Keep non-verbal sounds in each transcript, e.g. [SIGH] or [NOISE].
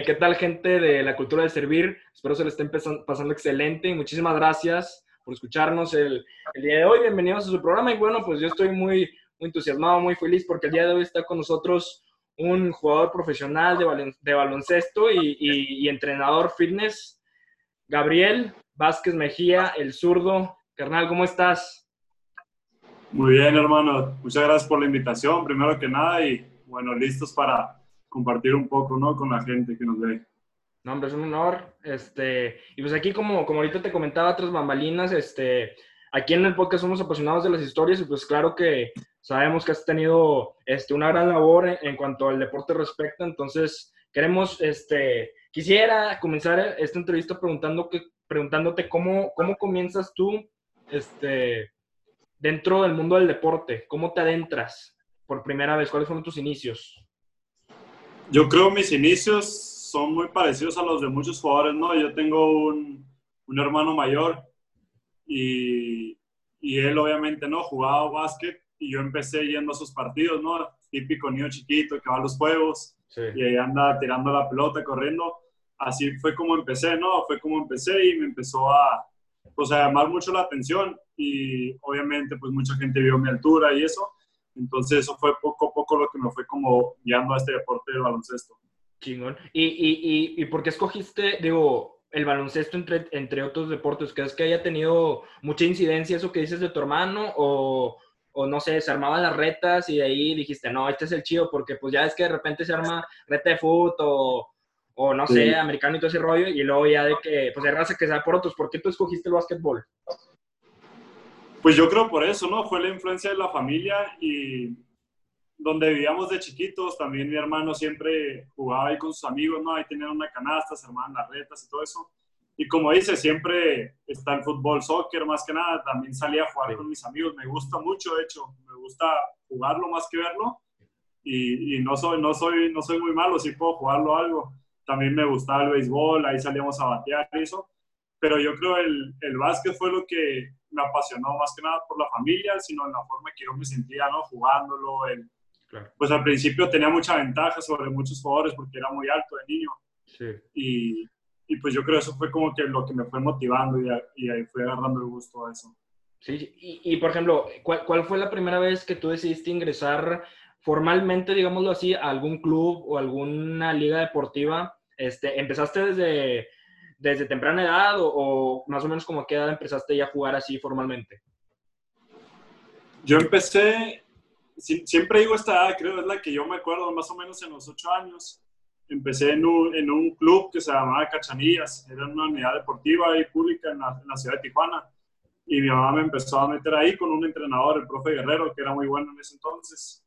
¿Qué tal, gente de la cultura de servir? Espero se le estén pasando excelente muchísimas gracias por escucharnos el, día de hoy. Bienvenidos a su programa. Y bueno, pues yo estoy muy, entusiasmado, muy feliz porque el día de hoy está con nosotros un jugador profesional de, baloncesto y, y entrenador fitness, Gabriel Vázquez Mejía, el zurdo. Carnal, ¿cómo estás? Muy bien, hermano. Muchas gracias por la invitación, primero que nada, y bueno, listos para compartir un poco, ¿no? Con la gente que nos ve. No, hombre, es un honor. Este, y pues aquí, como, como ahorita te comentaba, tras bambalinas, este, aquí en el podcast somos apasionados de las historias y pues claro que sabemos que has tenido este, una gran labor en, en cuanto al deporte respecta, entonces queremos, este, quisiera comenzar esta entrevista preguntando que, preguntándote cómo, cómo comienzas tú este, dentro del mundo del deporte, cómo te adentras por primera vez, cuáles fueron tus inicios. Yo creo mis inicios son muy parecidos a los de muchos jugadores, ¿no? Yo tengo un, un hermano mayor y, y, él obviamente, ¿no? Jugaba básquet y yo empecé yendo a sus partidos, ¿no? Típico niño chiquito que va a los juegos sí. y ahí anda tirando la pelota, corriendo. Así fue como empecé, ¿no? Fue como empecé y me empezó a, pues, a llamar mucho la atención y obviamente pues mucha gente vio mi altura y eso entonces eso fue poco a poco lo que me fue como guiando a este deporte del baloncesto. Chingón. ¿Y, y, y, y por qué escogiste, digo, el baloncesto entre, entre otros deportes? ¿Crees que haya tenido mucha incidencia eso que dices de tu hermano? O, o no sé, se armaban las retas y de ahí dijiste, no, este es el chido, porque pues ya es que de repente se arma reta de fútbol o, o no sí. sé, americano y todo ese rollo, y luego ya de que, pues hay raza que sea por otros. ¿Por qué tú escogiste el básquetbol? Pues yo creo por eso, ¿no? Fue la influencia de la familia y donde vivíamos de chiquitos, también mi hermano siempre jugaba ahí con sus amigos, ¿no? Ahí tenían una canasta, se armaban las retas y todo eso. Y como dice, siempre está el fútbol, soccer, más que nada. También salía a jugar sí. con mis amigos. Me gusta mucho, de hecho. Me gusta jugarlo más que verlo. Y, y, no, soy, no, soy, no soy muy malo, sí puedo jugarlo algo. También me gustaba el béisbol, ahí salíamos a batear y eso. Pero yo creo el, el básquet fue lo que me apasionó más que nada por la familia, sino en la forma que yo me sentía, ¿no? Jugándolo. El, claro. Pues al principio tenía mucha ventaja sobre muchos jugadores porque era muy alto de niño. Sí. Y, y, pues yo creo que eso fue como que lo que me fue motivando y, y ahí fui agarrando el gusto a eso. Sí, y, y por ejemplo, ¿cuál, ¿cuál, fue la primera vez que tú decidiste ingresar formalmente, digámoslo así, a algún club o alguna liga deportiva? Este, ¿Empezaste desde desde temprana edad o, o, más o menos como a qué edad empezaste ya a jugar así formalmente? Yo empecé, siempre digo esta edad, creo es la que yo me acuerdo más o menos en los ocho años. Empecé en un, en un club que se llamaba Cachanillas, era una unidad deportiva y pública en la, en la ciudad de Tijuana. Y mi mamá me empezó a meter ahí con un entrenador, el profe Guerrero, que era muy bueno en ese entonces.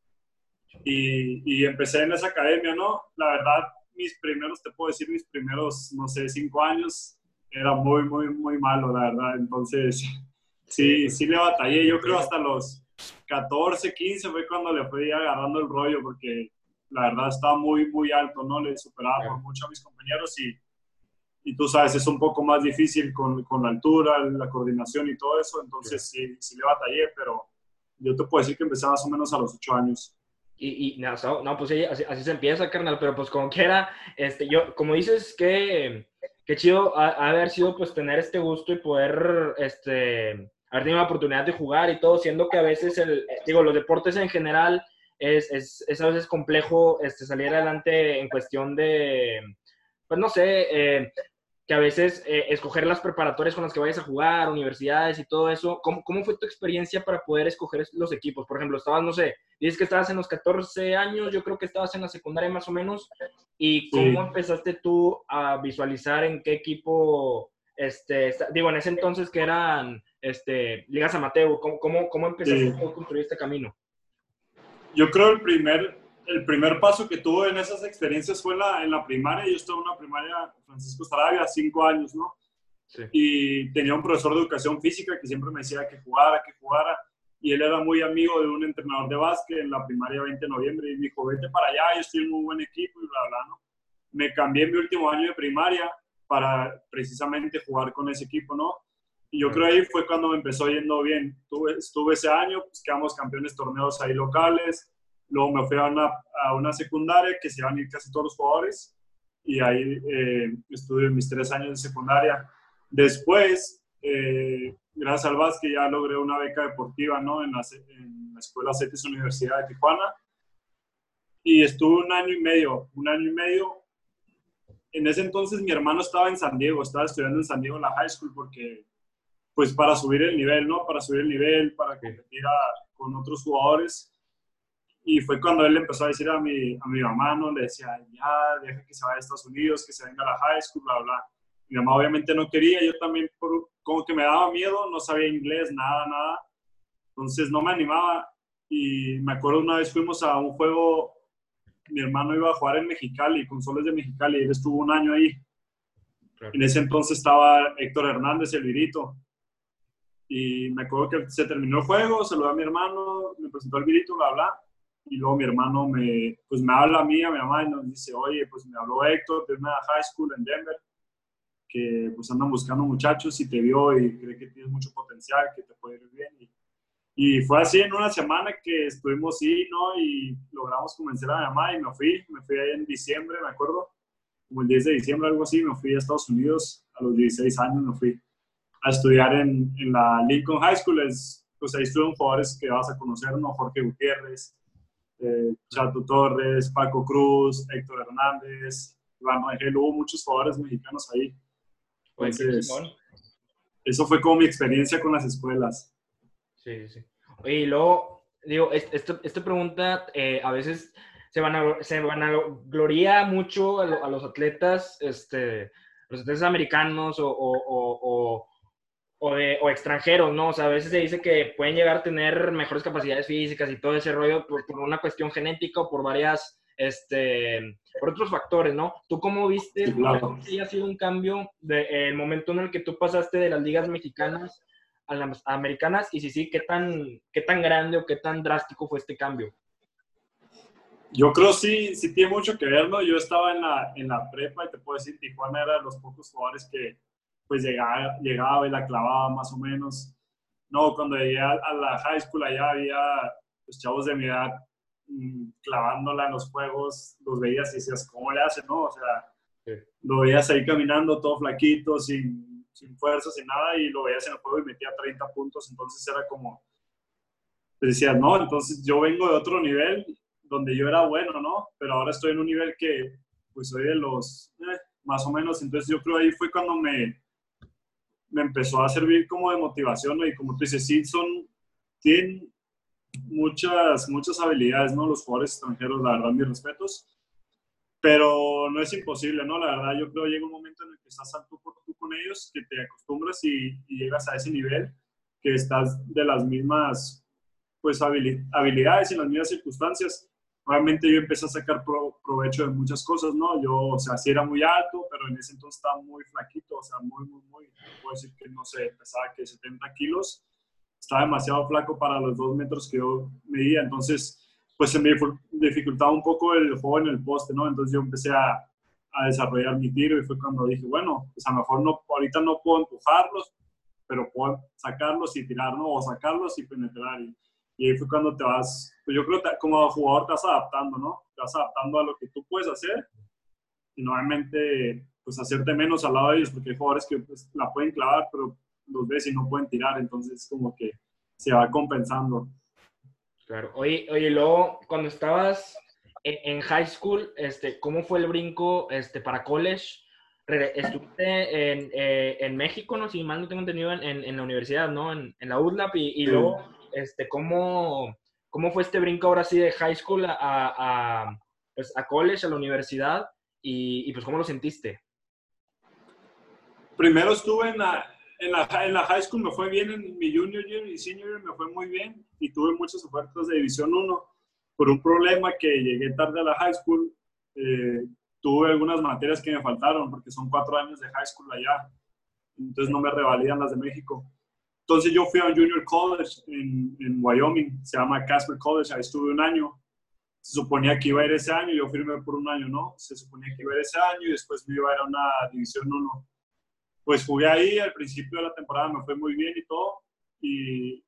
Y, y empecé en esa academia, ¿no? La verdad, mis primeros, te puedo decir, mis primeros, no sé, cinco años, era muy, muy, muy malo, la verdad. Entonces, [LAUGHS] sí, sí le batallé. Yo creo hasta los 14, 15 fue cuando le fui agarrando el rollo, porque la verdad estaba muy, muy alto, ¿no? Le superaba por mucho a mis compañeros y, y tú sabes, es un poco más difícil con, con la altura, la coordinación y todo eso. Entonces, sí, sí le batallé, pero yo te puedo decir que empecé más o menos a los 8 años. Y, y no, no, pues sí, así, así, se empieza, carnal, pero pues como [LAUGHS] quiera, este, yo, como dices, que, que chido ha, haber sido pues tener este gusto y poder, este, haber tenido la oportunidad de jugar y todo, siendo que a veces, el, digo, los deportes en general es, es, es a veces complejo este, salir adelante en cuestión de, pues no sé, eh, que a veces eh, escoger las preparatorias con las que vayas a jugar, universidades y todo eso, ¿cómo, ¿cómo, fue tu experiencia para poder escoger los equipos? Por ejemplo, estabas, no sé, dices que estabas en los 14 años, yo creo que estabas en la secundaria más o menos, ¿y cómo sí. empezaste tú a visualizar en qué equipo, este, digo, en ese entonces que eran este, ligas amateur, ¿cómo, cómo, cómo empezaste sí. a construir este camino? Yo creo el primer, el primer paso que tuve en esas experiencias fue en la, en la primaria. Yo estuve en una primaria Francisco Sarabia, cinco años, ¿no? Sí. Y tenía un profesor de educación física que siempre me decía que jugara, que jugara. Y él era muy amigo de un entrenador de básquet en la primaria 20 de noviembre. Y me dijo, vete para allá, yo estoy en un buen equipo y bla, bla, ¿no? Me cambié en mi último año de primaria para precisamente jugar con ese equipo, ¿no? Y yo creo ahí fue cuando me empezó yendo bien. Tuve, estuve ese año, pues quedamos campeones torneos ahí locales, Luego me fui a una, a una secundaria que se iban a ir casi todos los jugadores y ahí eh, estuve mis tres años de secundaria. Después, eh, gracias al básquet, ya logré una beca deportiva ¿no? en, la, en la Escuela CETIS Universidad de Tijuana. Y estuve un año y medio, un año y medio. En ese entonces mi hermano estaba en San Diego, estaba estudiando en San Diego en la high school porque, pues para subir el nivel, ¿no? Para subir el nivel, para competir con otros jugadores. Y fue cuando él empezó a decir a mi, a mi mamá, ¿no? Le decía, ya, deja que se vaya a Estados Unidos, que se venga a la high school, bla, bla. Mi mamá obviamente no quería, yo también por, como que me daba miedo, no sabía inglés, nada, nada. Entonces no me animaba. Y me acuerdo una vez fuimos a un juego, mi hermano iba a jugar en Mexicali, con Soles de Mexicali, y él estuvo un año ahí. En ese entonces estaba Héctor Hernández, el virito. Y me acuerdo que se terminó el juego, saludé a mi hermano, me presentó el virito, bla, bla y luego mi hermano me, pues me habla a mí, a mi mamá, y nos dice, oye, pues me habló Héctor de una high school en Denver, que pues andan buscando muchachos y te vio y cree que tienes mucho potencial, que te puede ir bien. Y, y fue así en una semana que estuvimos ahí, ¿no? Y logramos convencer a mi mamá y me fui, me fui ahí en diciembre, me acuerdo, como el 10 de diciembre, algo así, me fui a Estados Unidos, a los 16 años me fui a estudiar en, en la Lincoln High School, es, pues ahí estuvieron jugadores que vas a conocer, ¿no? Jorge Gutiérrez, eh, Chato Torres, Paco Cruz, Héctor Hernández, Iván Rangel, hubo muchos jugadores mexicanos ahí. Entonces, eso fue como mi experiencia con las escuelas. Sí, sí. Oye, y luego, digo, esta pregunta eh, a veces se van a, se van a gloria mucho a, los atletas, este, los atletas americanos o, o o, de, o extranjeros, ¿no? O sea, a veces se dice que pueden llegar a tener mejores capacidades físicas y todo ese rollo por, por una cuestión genética o por varias, este, por otros factores, ¿no? ¿Tú cómo viste que ha sido un cambio del de, momento en el que tú pasaste de las ligas mexicanas a las americanas? Y si sí, ¿qué tan, ¿qué tan grande o qué tan drástico fue este cambio? Yo creo sí, sí tiene mucho que ver, ¿no? Yo estaba en la, en la prepa y te puedo decir, Tijuana era de los pocos jugadores que, pues llegaba, llegaba y la clavaba más o menos. No, cuando llegué a, la high school allá había pues, chavos de mi edad mm, clavándola en los juegos, los veías y decías, ¿cómo le hacen, no? O sea, lo veías ahí caminando todo flaquito, sin, sin fuerza, sin nada, y lo veías en el juego y metía 30 puntos, entonces era como, pues decías, no, entonces yo vengo de otro nivel donde yo era bueno, ¿no? Pero ahora estoy en un nivel que, pues soy de los, eh, más o menos, entonces yo creo ahí fue cuando me, me empezó a servir como de motivación, ¿no? Y como tú dices, sí, son, tienen muchas, muchas habilidades, ¿no? Los jugadores extranjeros, la verdad, mis respetos. Pero no es imposible, ¿no? La verdad, yo creo que llega un momento en el que estás alto por tú con ellos, que te acostumbras y, y, llegas a ese nivel, que estás de las mismas, pues, habilidades y las mismas circunstancias obviamente yo empecé a sacar provecho de muchas cosas, ¿no? Yo, o sea, sí era muy alto, pero en ese entonces estaba muy flaquito, o sea, muy, muy, muy, puedo decir que, no sé, pesaba que 70 kilos, estaba demasiado flaco para los dos metros que yo medía, entonces, pues se me dificultaba un poco el juego en el poste, ¿no? Entonces yo empecé a, a desarrollar mi tiro y fue cuando dije, bueno, pues a lo mejor no, ahorita no puedo empujarlos, pero puedo sacarlos y tirar, ¿no? O sacarlos y penetrar. Y, y ahí fue cuando te vas, pues yo creo que como jugador te vas adaptando, ¿no? Te vas adaptando a lo que tú puedes hacer y nuevamente pues hacerte menos al lado de ellos porque hay jugadores que pues, la pueden clavar pero los ves y no pueden tirar, entonces como que se va compensando. Claro. Oye, oye, luego cuando estabas en, high school, este, ¿cómo fue el brinco este, para college? Estuviste en, eh, en México, ¿no? Si mal no tengo entendido, en, en la universidad, ¿no? En, la UDLAP y, y luego este, ¿cómo, ¿cómo fue este brinco ahora sí de high school a, a, pues, a college, a la universidad? Y, pues, ¿cómo lo sentiste? Primero estuve en la, en la, en la high school, me fue bien en mi junior year y senior year, me fue muy bien y tuve muchas ofertas de División 1. Por un problema que llegué tarde a la high school, eh, tuve algunas materias que me faltaron porque son cuatro años de high school allá. Entonces no me revalidan las de México. Entonces yo fui a un junior college en, en Wyoming, se llama Casper College, ahí estuve un año. Se suponía que iba a ir ese año, yo firmé por un año, ¿no? Se suponía que iba a ir ese año y después me iba a ir a una División 1. Pues jugué ahí, al principio de la temporada me fue muy bien y todo, y,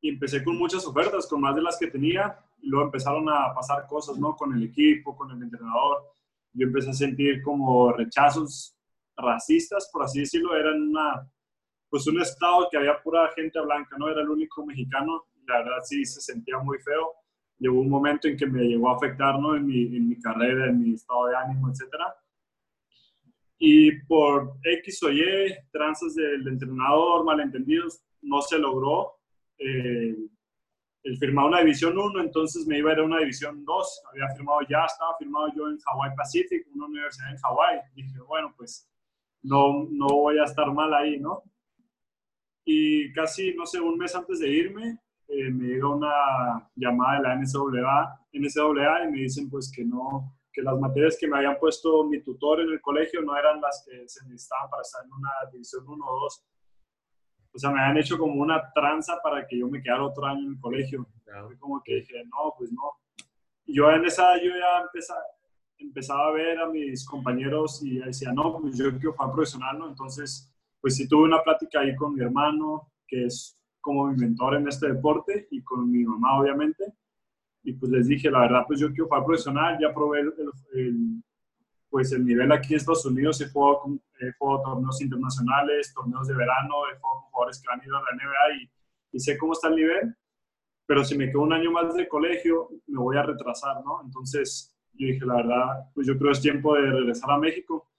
y empecé con muchas ofertas, con más de las que tenía, y luego empezaron a pasar cosas, ¿no? Con el equipo, con el entrenador, yo empecé a sentir como rechazos racistas, por así decirlo, eran una, pues un estado que había pura gente blanca, no era el único mexicano, la verdad sí se sentía muy feo. Llegó un momento en que me llegó a afectar ¿no? en, mi, en mi carrera, en mi estado de ánimo, etcétera. Y por X o Y, tranzas del entrenador, malentendidos, no se logró eh, el firmar una división 1, entonces me iba a ir a una división 2. Había firmado ya, estaba firmado yo en Hawaii Pacific, una universidad en Hawaii. Dije, bueno, pues no, no voy a estar mal ahí, ¿no? Y casi, no sé, un mes antes de irme, eh, me llegó una llamada de la NCAA, NCAA y me dicen pues que no, que las materias que me habían puesto mi tutor en el colegio no eran las que se necesitaban para estar en una división 1 o 2. O sea, me habían hecho como una tranza para que yo me quedara otro año en el colegio. Como que dije, no, pues no. Y yo en esa, yo ya empezaba, empezaba a ver a mis compañeros y decía, no, pues yo quiero jugar profesional, ¿no? Entonces, pues sí tuve una plática ahí con mi hermano, que es como mi mentor en este deporte, y con mi mamá, obviamente. Y pues les dije, la verdad, pues yo quiero jugar profesional, ya probé el, pues el nivel aquí en Estados Unidos, he jugado, he jugado torneos internacionales, torneos de verano, he jugado con jugadores que han ido a la NBA y, y sé cómo está el nivel, pero si me quedo un año más de colegio, me voy a retrasar, ¿no? Entonces, yo dije, la verdad, pues yo creo es tiempo de regresar a México.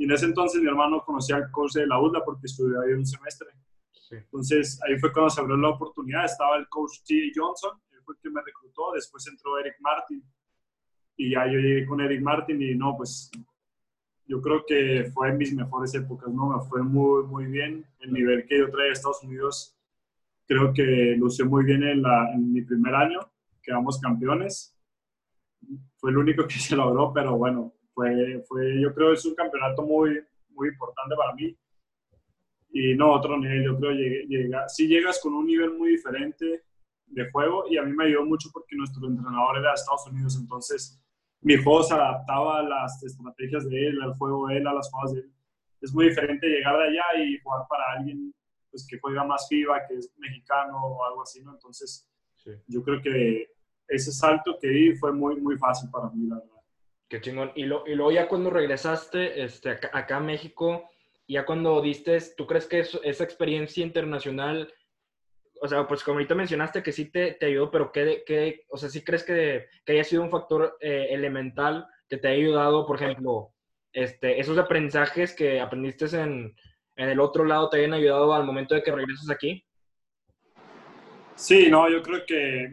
Y en ese entonces mi hermano conocía al coach de la UDLA porque estudió ahí un semestre. Entonces ahí fue cuando se abrió la oportunidad. Estaba el coach T. Johnson, él fue el que me reclutó. Después entró Eric Martin. Y ya yo llegué con Eric Martin y no, pues yo creo que fue en mis mejores épocas, ¿no? Me fue muy, muy bien. El nivel que yo traía a Estados Unidos, creo que lució muy bien en, la, en mi primer año. Quedamos campeones fue el único que [LAUGHS] se logró, pero bueno, fue, fue, yo creo que es un campeonato muy, muy importante para mí. Y no, otro nivel, yo creo que llega, si llegas con un nivel muy diferente de juego y a mí me ayudó mucho porque nuestro entrenador era de Estados Unidos, entonces mi juego se adaptaba a las estrategias de él, al juego de él, a las jugadas de él. Es muy diferente llegar de allá y jugar para alguien pues, que juega más FIBA, que es mexicano o algo así, ¿no? Entonces, yo creo que ese salto que di fue muy, muy fácil para mí, la verdad. Qué chingón. Y, lo, y luego ya cuando regresaste este, acá, a México, ya cuando diste, ¿tú crees que esa experiencia internacional, o sea, pues como ahorita mencionaste que sí te, te ayudó, pero ¿qué, qué, o sea, sí crees que, que haya sido un factor eh, elemental que te haya ayudado, por ejemplo, este, esos aprendizajes que aprendiste en, en el otro lado te hayan ayudado al momento de que regresas aquí? Sí, no, yo creo que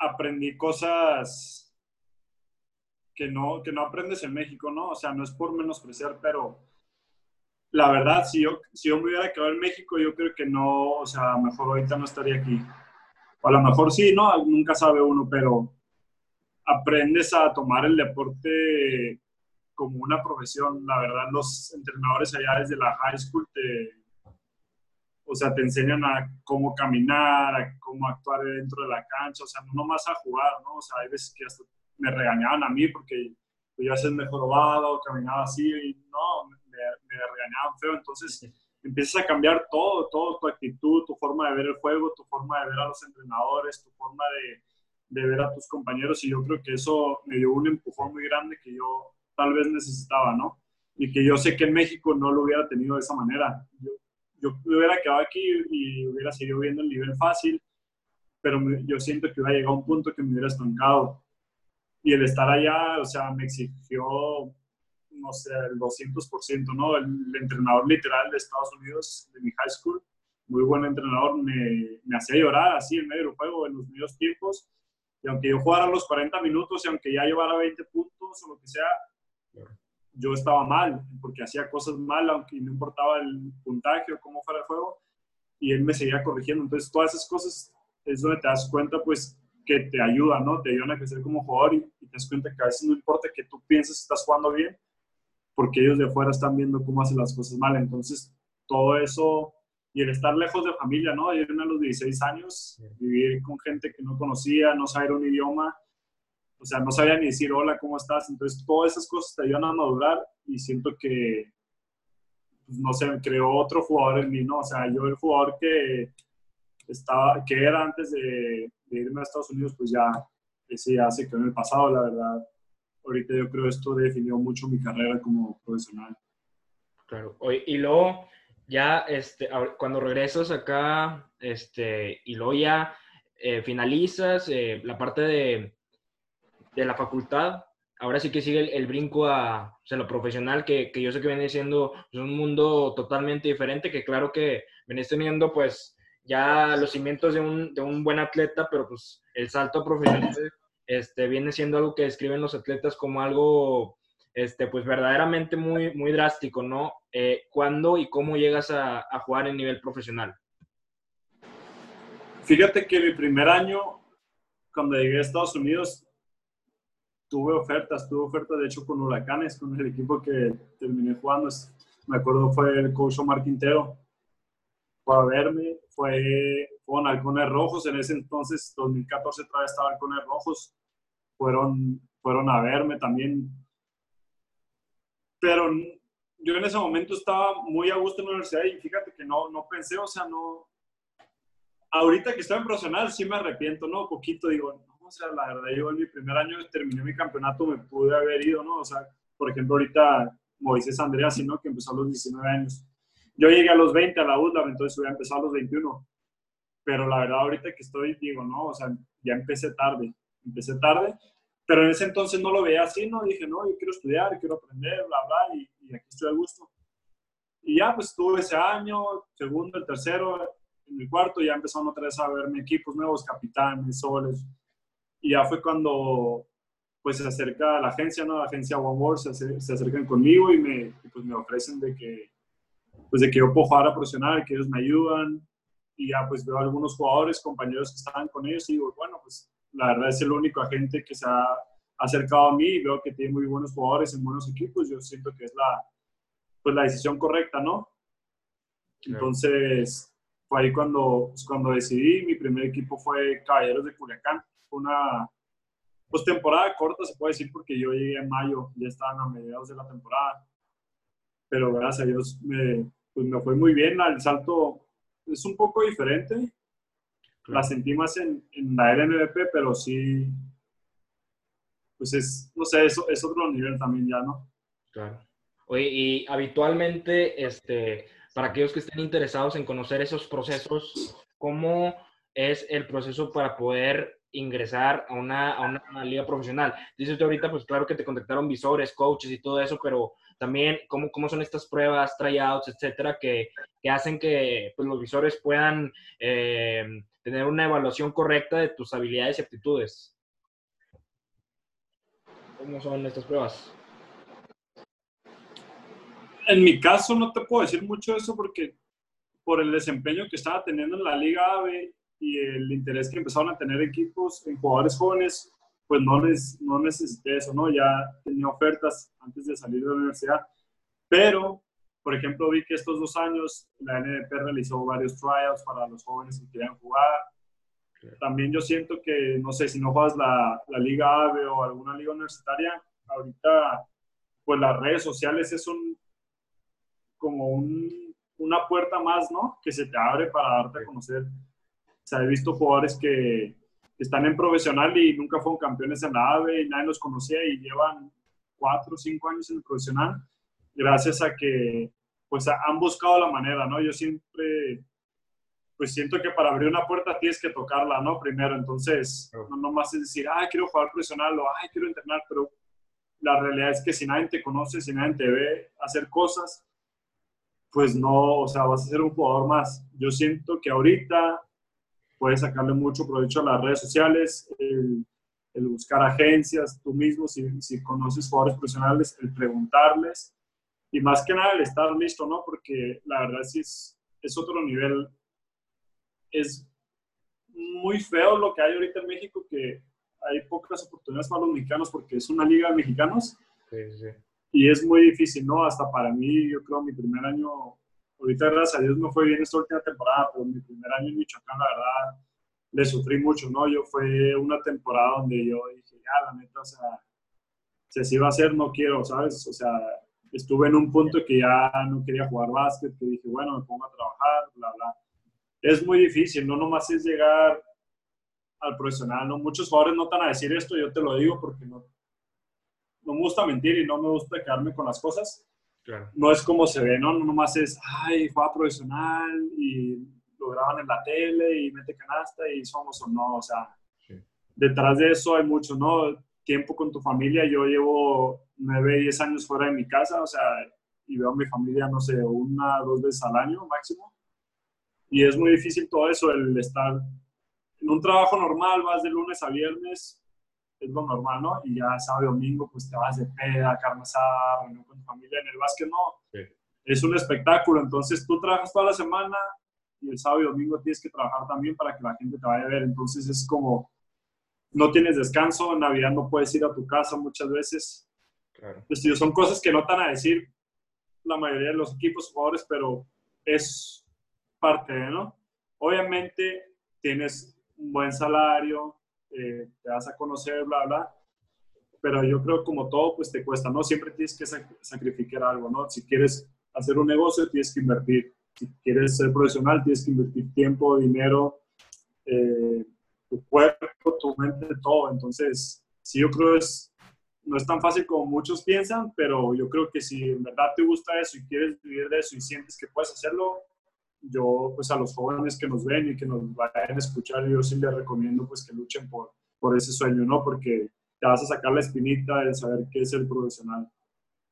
aprendí cosas que no, que no aprendes en México, ¿no? O sea, no es por menospreciar, pero la verdad, si yo, si yo me hubiera quedado en México, yo creo que no, o sea, mejor ahorita no estaría aquí. O a lo mejor sí, ¿no? Nunca sabe uno, pero aprendes a tomar el deporte como una profesión. La verdad, los entrenadores allá desde la high school te, o sea, te enseñan a cómo caminar, a cómo actuar dentro de la cancha, o sea, no nomás a jugar, ¿no? O sea, hay veces que hasta me regañaban a mí porque yo ya mejor robado, caminaba así, y no, me, regañaban feo, entonces empiezas a cambiar todo, todo, tu actitud, tu forma de ver el juego, tu forma de ver a los entrenadores, tu forma de, de ver a tus compañeros, y yo creo que eso me dio un empujón muy grande que yo tal vez necesitaba, ¿no? Y que yo sé que en México no lo hubiera tenido de esa manera. Yo, yo me hubiera quedado aquí y hubiera seguido viendo el nivel fácil, pero yo siento que hubiera llegado a un punto que me hubiera estancado. Y el estar allá, o sea, me exigió, no sé, el 200%, ¿no? El, entrenador literal de Estados Unidos, de mi high school, muy buen entrenador, me, me hacía llorar así en medio del juego, en los medios tiempos. Y aunque yo jugara los 40 minutos y aunque ya llevara 20 puntos o lo que sea, yo estaba mal, porque hacía cosas mal, aunque no importaba el puntaje o cómo fuera el juego, y él me seguía corrigiendo. Entonces, todas esas cosas es donde te das cuenta, pues, que te ayudan, ¿no? Te ayudan a crecer como jugador y, te das cuenta que a veces no importa que tú pienses que estás jugando bien, porque ellos de afuera están viendo cómo hacen las cosas mal. Entonces, todo eso y el estar lejos de familia, ¿no? Irme a los 16 años, vivir con gente que no conocía, no saber un idioma, o sea, no sabía ni decir hola, ¿cómo estás? Entonces, todas esas cosas te ayudan a madurar y siento que, pues, no sé, creó otro jugador en mí, ¿no? O sea, yo el jugador que, estaba, que era antes de, irme a Estados Unidos, pues ya, ese ya se quedó en el pasado, la verdad. ahorita yo creo esto definió mucho mi carrera como profesional. Claro. Y luego, ya, este, cuando regresas acá, este, y luego ya eh, finalizas eh, la parte de, de, la facultad, ahora sí que sigue el, brinco a, lo profesional, que, que, yo sé que viene siendo pues, un mundo totalmente diferente, que claro que venís teniendo pues ya los cimientos de un, de un buen atleta, pero pues el salto profesional este, viene siendo algo que describen los atletas como algo este, pues verdaderamente muy, muy drástico, ¿no? Eh, ¿Cuándo y cómo llegas a, a, jugar en nivel profesional? Fíjate que mi primer año, cuando llegué a Estados Unidos, tuve ofertas, tuve ofertas de hecho con Huracanes, con el equipo que terminé jugando. Me acuerdo fue el coach Omar Quintero. Fue a verme, fue con Halcones Rojos. En ese entonces, 2014, todavía estaba Halcones Rojos. Fueron, fueron a verme también pero yo en ese momento estaba muy a gusto en la universidad y fíjate que no, no pensé, o sea, no... Ahorita que estoy en profesional sí me arrepiento, ¿no? Poquito digo, no, o sea, la verdad, yo en mi primer año terminé mi campeonato, me pude haber ido, ¿no? O sea, por ejemplo, ahorita Moisés Andrea, ¿no? Que empezó a los 19 años. Yo llegué a los 20 a la UDLAB, entonces voy a empezar a los 21. Pero la verdad, ahorita que estoy, digo, no, o sea, ya empecé tarde. Empecé tarde pero en ese entonces no lo veía así, ¿no? Dije, no, yo quiero estudiar, quiero aprender, bla, bla, y, y aquí estoy a gusto. Y ya, pues tuve ese año, segundo, el tercero, en el cuarto, ya empezaron otra vez a verme equipos nuevos, capitanes, soles. Y ya fue cuando, pues, se acerca la agencia, ¿no? La agencia One World, se, acercan conmigo y me, pues, me ofrecen de que, pues, de que yo puedo jugar a profesional, que ellos me ayudan. Y ya, pues, veo a algunos jugadores, compañeros que estaban con ellos y digo, bueno, pues, la verdad es el único agente que se ha acercado a mí y veo que tiene muy buenos jugadores en buenos equipos. Yo siento que es la, pues, la decisión correcta, ¿no? Entonces, fue ahí cuando, pues, cuando decidí. Mi primer equipo fue Caballeros de Culiacán. Fue una pues, temporada corta, se puede decir, porque yo llegué en mayo, ya estaban a mediados de la temporada. Pero gracias a Dios me, pues, me fue muy bien. El salto es un poco diferente la sentí más en, en la RMVP, pero sí, pues es, no sé, eso es otro nivel también ya, ¿no? Claro. Oye, y habitualmente, este, para aquellos que estén interesados en conocer esos procesos, ¿cómo es el proceso para poder ingresar a una, a una, liga profesional? Dices tú ahorita, pues claro que te contactaron visores, coaches y todo eso, pero también cómo, cómo son estas pruebas, tryouts, etcétera, que, que hacen que pues, los visores puedan eh, tener una evaluación correcta de tus habilidades y aptitudes. ¿Cómo son estas pruebas? En mi caso no te puedo decir mucho eso porque por el desempeño que estaba teniendo en la Liga AVE y el interés que empezaron a tener equipos en jugadores jóvenes, pues no, les, no necesité eso, ¿no? Ya tenía ofertas antes de salir de la universidad. Pero por ejemplo, vi que estos dos años la NDP realizó varios trials para los jóvenes que querían jugar. También yo siento que, no sé, si no juegas la, la Liga AVE o alguna liga universitaria, ahorita, pues las redes sociales es un, como un, una puerta más, ¿no? Que se te abre para darte a conocer. O sea, he visto jugadores que están en profesional y nunca fueron campeones en la AVE y nadie los conocía y llevan cuatro o cinco años en el profesional gracias a que pues han buscado la manera, ¿no? Yo siempre, pues siento que para abrir una puerta tienes que tocarla, ¿no? Primero, entonces, no nomás es decir, ah, quiero jugar profesional o, ay, quiero entrenar, pero la realidad es que si nadie te conoce, si nadie te ve hacer cosas, pues no, o sea, vas a ser un jugador más. Yo siento que ahorita puedes sacarle mucho provecho a las redes sociales, el, el buscar agencias, tú mismo, si, si conoces jugadores profesionales, el preguntarles y más que nada el estar listo, ¿no? Porque la verdad sí es, es otro nivel. Es muy feo lo que hay ahorita en México, que hay pocas oportunidades para los mexicanos porque es una liga de mexicanos. Sí, sí. Y es muy difícil, ¿no? Hasta para mí, yo creo, mi primer año, ahorita gracias a Dios no fue bien esta última temporada, pero mi primer año en Michoacán, la verdad, le sufrí mucho, ¿no? Yo fue una temporada donde yo dije, ya, la neta, o sea, si así va a ser, no quiero, ¿sabes? O sea, estuve en un punto que ya no quería jugar básquet, que dije, bueno, me pongo a trabajar, bla, bla. Es muy difícil, no nomás es llegar al profesional, ¿no? Muchos jugadores no están a decir esto, yo te lo digo porque no, no me gusta mentir y no me gusta quedarme con las cosas. No es como se ve, ¿no? No nomás es, ay, juega profesional y lo graban en la tele y mete canasta y somos o no. O sea, detrás de eso hay mucho, ¿no? Tiempo con tu familia. Yo llevo nueve, diez años fuera de mi casa, o sea, y veo a mi familia, no sé, una, dos veces al año máximo. Y es muy difícil todo eso, el estar en un trabajo normal, vas de lunes a viernes, es lo normal, ¿no? Y ya sábado y domingo, pues te vas de peda, carne asada, reunión con tu familia. En el básquet no. Es un espectáculo, entonces tú trabajas toda la semana y el sábado y domingo tienes que trabajar también para que la gente te vaya a ver. Entonces es como, no tienes descanso, en Navidad no puedes ir a tu casa muchas veces. Claro. Pues, son cosas que no están a decir la mayoría de los equipos jugadores, pero es parte de, ¿no? Obviamente tienes un buen salario, eh, te vas a conocer, bla, bla. Pero yo creo como todo, pues te cuesta, ¿no? Siempre tienes que sacrificar algo, ¿no? Si quieres hacer un negocio, tienes que invertir. Si quieres ser profesional, tienes que invertir tiempo, dinero, eh, tu cuerpo, tu mente, todo. Entonces, sí, yo creo es no es tan fácil como muchos piensan, pero yo creo que si en verdad te gusta eso y quieres vivir de eso y sientes que puedes hacerlo, yo pues a los jóvenes que nos ven y que nos vayan a escuchar, yo sí les recomiendo pues que luchen por, por ese sueño, ¿no? Porque te vas a sacar la espinita de saber qué es el profesional.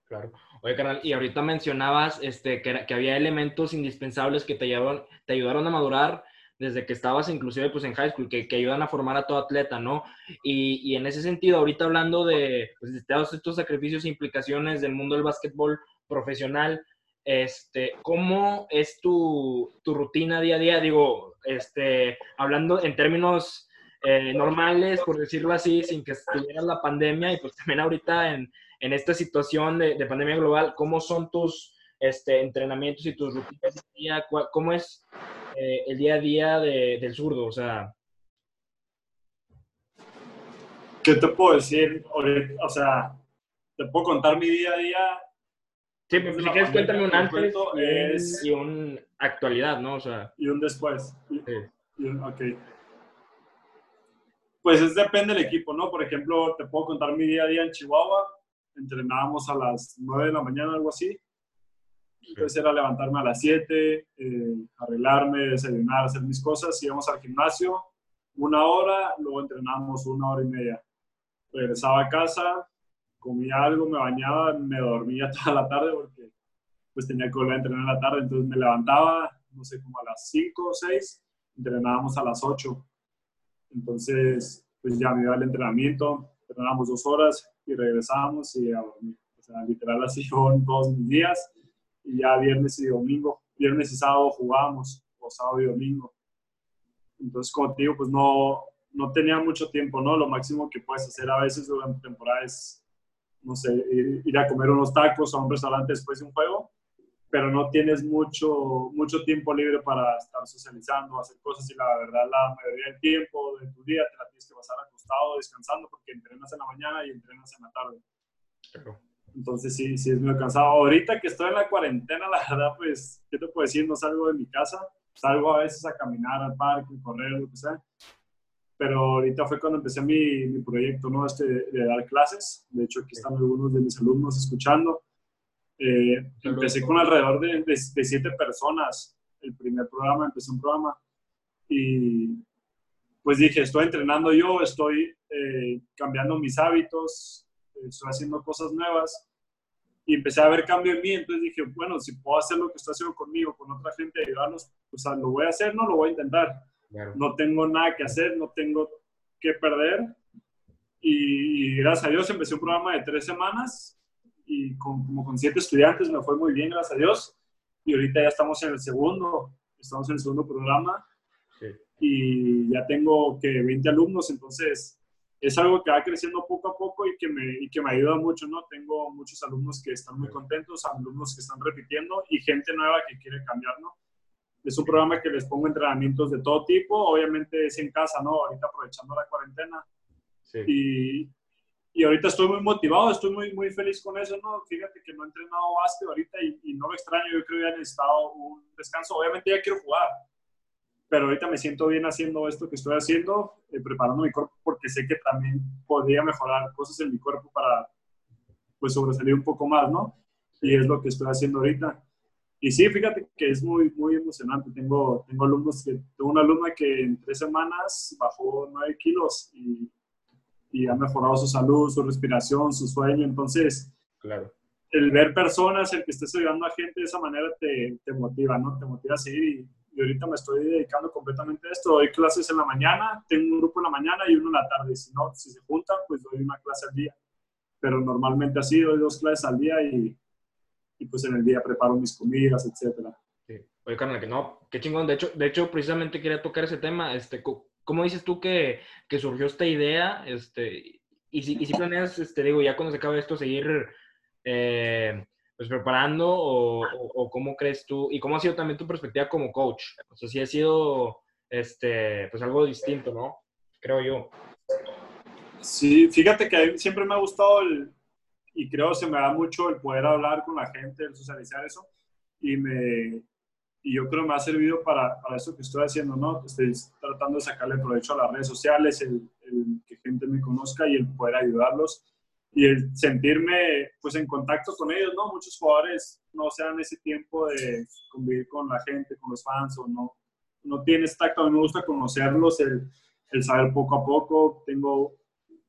Claro. Oye, carnal, y ahorita mencionabas este, que, que había elementos indispensables que te ayudaron, te ayudaron a madurar desde que estabas inclusive pues en high school, que, que ayudan a formar a todo atleta, ¿no? Y, y en ese sentido, ahorita hablando de, pues, de todos estos sacrificios e implicaciones del mundo del básquetbol profesional, este, ¿cómo es tu, tu, rutina día a día? Digo, este, hablando en términos eh, normales, por decirlo así, sin que estuviera la pandemia y pues también ahorita en, en esta situación de, de, pandemia global, ¿cómo son tus este, entrenamientos y tus rutinas día? ¿Cómo es eh, el día a día de, del zurdo? O sea... ¿Qué te puedo decir? O sea, te puedo contar mi día a día Sí, pues si quieres cuéntame un antes y un actualidad, ¿no? O sea, y un después. Sí. ok. Pues es depende del equipo, ¿no? Por ejemplo, te puedo contar mi día a día en Chihuahua. Entrenábamos a las 9 de la mañana, algo así. Entonces era levantarme a las 7, eh, arreglarme, desayunar, hacer mis cosas. Íbamos al gimnasio una hora, luego entrenábamos una hora y media. Regresaba a casa, comía algo, me bañaba, me dormía [LAUGHS] toda la tarde porque pues tenía que volver a entrenar en la tarde, entonces me levantaba, no sé, como a las 5 o 6, entrenábamos a las 8. Entonces, pues ya me iba al entrenamiento, entrenábamos dos horas y regresábamos y a dormir. O sea, literal así [LAUGHS] fueron todos mis días y ya viernes y domingo, viernes y sábado jugábamos, o sábado y domingo. Entonces, como te digo, pues no, no tenía mucho tiempo, ¿no? Lo máximo que puedes hacer a veces durante temporada es no sé, ir, a comer unos tacos a un restaurante después de un juego, pero no tienes mucho, mucho tiempo libre para estar socializando, hacer cosas y la verdad la mayoría del tiempo de tu día te la tienes que pasar acostado, descansando, porque entrenas en la mañana y entrenas en la tarde. Entonces sí, sí es muy cansado. Ahorita que estoy en la cuarentena, la verdad, pues, ¿qué te puedo decir? No salgo de mi casa, salgo a veces a caminar al parque, correr, lo que sea, pero ahorita fue cuando empecé mi, mi proyecto, ¿no? Este de, dar clases. De hecho, aquí están algunos de mis alumnos escuchando. Eh, empecé con alrededor de, de, siete personas. El primer programa, empecé un programa y pues dije, estoy entrenando yo, estoy eh, cambiando mis hábitos, estoy haciendo cosas nuevas y empecé a ver cambio en mí, entonces dije, bueno, si puedo hacer lo que estoy haciendo conmigo, con otra gente, ayudarlos, pues lo voy a hacer, no lo voy a intentar. No tengo nada que hacer, no tengo que perder. Y, gracias a Dios empecé un programa de tres semanas y con, como con siete estudiantes me fue muy bien, gracias a Dios. Y ahorita ya estamos en el segundo, estamos en el segundo programa y ya tengo que 20 alumnos, entonces es algo que va creciendo poco a poco y que, me, y que me ayuda mucho, ¿no? Tengo muchos alumnos que están muy contentos, alumnos que están repitiendo y gente nueva que quiere cambiar, ¿no? Es un programa que les pongo entrenamientos de todo tipo. Obviamente es en casa, ¿no? Ahorita aprovechando la cuarentena. Sí. Y, y ahorita estoy muy motivado, estoy muy, muy feliz con eso, ¿no? Fíjate que no he entrenado básquet ahorita y, no me extraño, yo creo que ya he necesitado un descanso. Obviamente ya quiero jugar, pero ahorita me siento bien haciendo esto que estoy haciendo, eh, preparando mi cuerpo porque sé que también podría mejorar cosas en mi cuerpo para pues sobresalir un poco más, ¿no? Y es lo que estoy haciendo ahorita. Y sí, fíjate que es muy, muy emocionante. Tengo, tengo alumnos que, tengo una alumna que en tres semanas bajó nueve kilos y, y ha mejorado su salud, su respiración, su sueño. Entonces, claro. el ver personas, el que estés ayudando a gente de esa manera te, te motiva, ¿no? Te motiva a seguir y, y, ahorita me estoy dedicando completamente a esto. Doy clases en la mañana, tengo un grupo en la mañana y uno en la tarde. Si no, si se juntan, pues doy una clase al día. Pero normalmente así doy dos clases al día y, y pues en el día preparo mis comidas, etcétera. Sí. Oye, carnal, que no, qué chingón. De hecho, de hecho, precisamente quería tocar ese tema. Este, ¿Cómo dices tú que, que surgió esta idea? Este, y, si, y si planeas, este, digo, ya cuando se acabe esto, seguir eh, pues preparando o, o, o, cómo crees tú y cómo ha sido también tu perspectiva como coach. O sea, si ha sido este, pues algo distinto, ¿no? Creo yo. Sí, fíjate que siempre me ha gustado el, y creo se me da mucho el poder hablar con la gente, el socializar eso, y, me, y yo creo me ha servido para, para eso que estoy haciendo, ¿no? Estoy tratando de sacarle provecho a las redes sociales, el, el, que gente me conozca y el poder ayudarlos y el sentirme pues en contacto con ellos, ¿no? Muchos jugadores no se dan ese tiempo de convivir con la gente, con los fans o no, no tienes tacto, a mí me gusta conocerlos, el, el saber poco a poco, tengo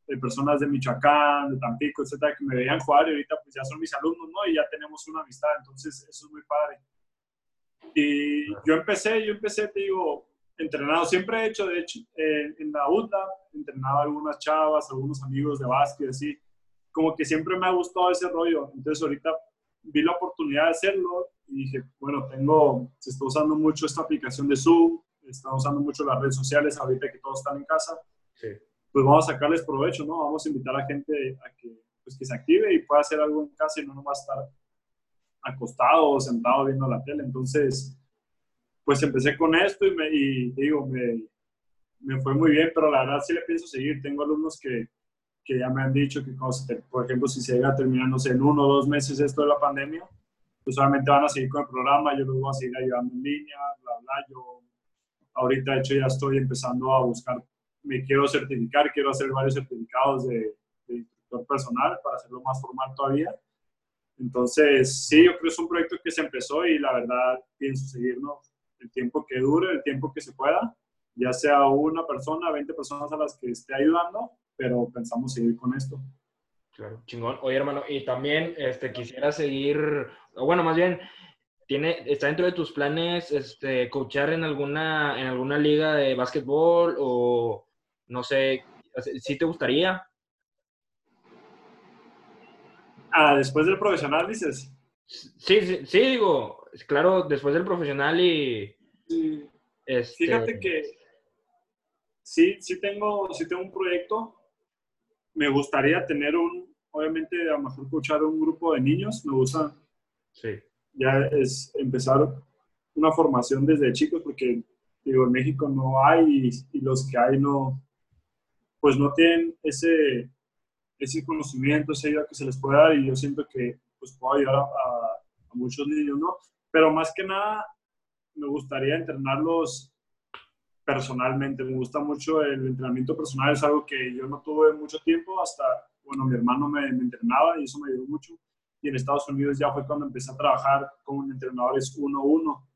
de personas de Michoacán, de Tampico, etcétera, que me veían jugar y ahorita pues ya son mis alumnos, ¿no? Y ya tenemos una amistad, entonces eso es muy padre. Y yo empecé, yo empecé, te digo, entrenado, siempre he hecho, de hecho, eh, en la UTLA, entrenaba algunas chavas, algunos amigos de básquet, así, como que siempre me ha gustado ese rollo, entonces ahorita vi la oportunidad de hacerlo y dije, bueno, tengo, se está usando mucho esta aplicación de Zoom, está usando mucho las redes sociales ahorita que todos están en casa. Sí pues vamos a sacarles provecho, ¿no? Vamos a invitar a gente a que, pues, que se active y pueda hacer algo en casa y no nomás estar acostado o sentado viendo la tele. Entonces, pues empecé con esto y, me, y digo, me, me, fue muy bien, pero la verdad sí le pienso seguir. Tengo alumnos que, que ya me han dicho que, por ejemplo, si se llega a terminar, en uno o dos meses esto de la pandemia, pues solamente van a seguir con el programa, yo los voy a seguir ayudando en línea, bla, bla. Yo ahorita, de hecho, ya estoy empezando a buscar me quiero certificar, quiero hacer varios certificados de, de, instructor personal para hacerlo más formal todavía. Entonces, sí, yo creo que es un proyecto que se empezó y la verdad pienso seguirlo el tiempo que dure, el tiempo que se pueda, ya sea una persona, 20 personas a las que esté ayudando, pero pensamos seguir con esto. Claro, chingón. Oye, hermano, y también este, quisiera seguir, bueno, más bien, tiene, ¿está dentro de tus planes este, coachar en alguna, en alguna liga de básquetbol o, no sé, ¿sí te gustaría? Ah, después del profesional, dices. Sí, sí, sí digo, claro, después del profesional y... Sí. Este... Fíjate que sí, sí tengo, sí tengo un proyecto. Me gustaría tener un, obviamente, a lo mejor escuchar un grupo de niños. Me gusta sí. ya es empezar una formación desde chicos, porque digo, en México no hay y, y los que hay no, pues no tienen ese, ese conocimiento, esa ayuda que se les puede dar y yo siento que pues puedo ayudar a, muchos niños, ¿no? Pero más que nada me gustaría entrenarlos personalmente. Me gusta mucho el entrenamiento personal, es algo que yo no tuve mucho tiempo hasta, bueno, mi hermano me, entrenaba y eso me ayudó mucho. Y en Estados Unidos ya fue cuando empecé a trabajar con entrenadores uno a uno.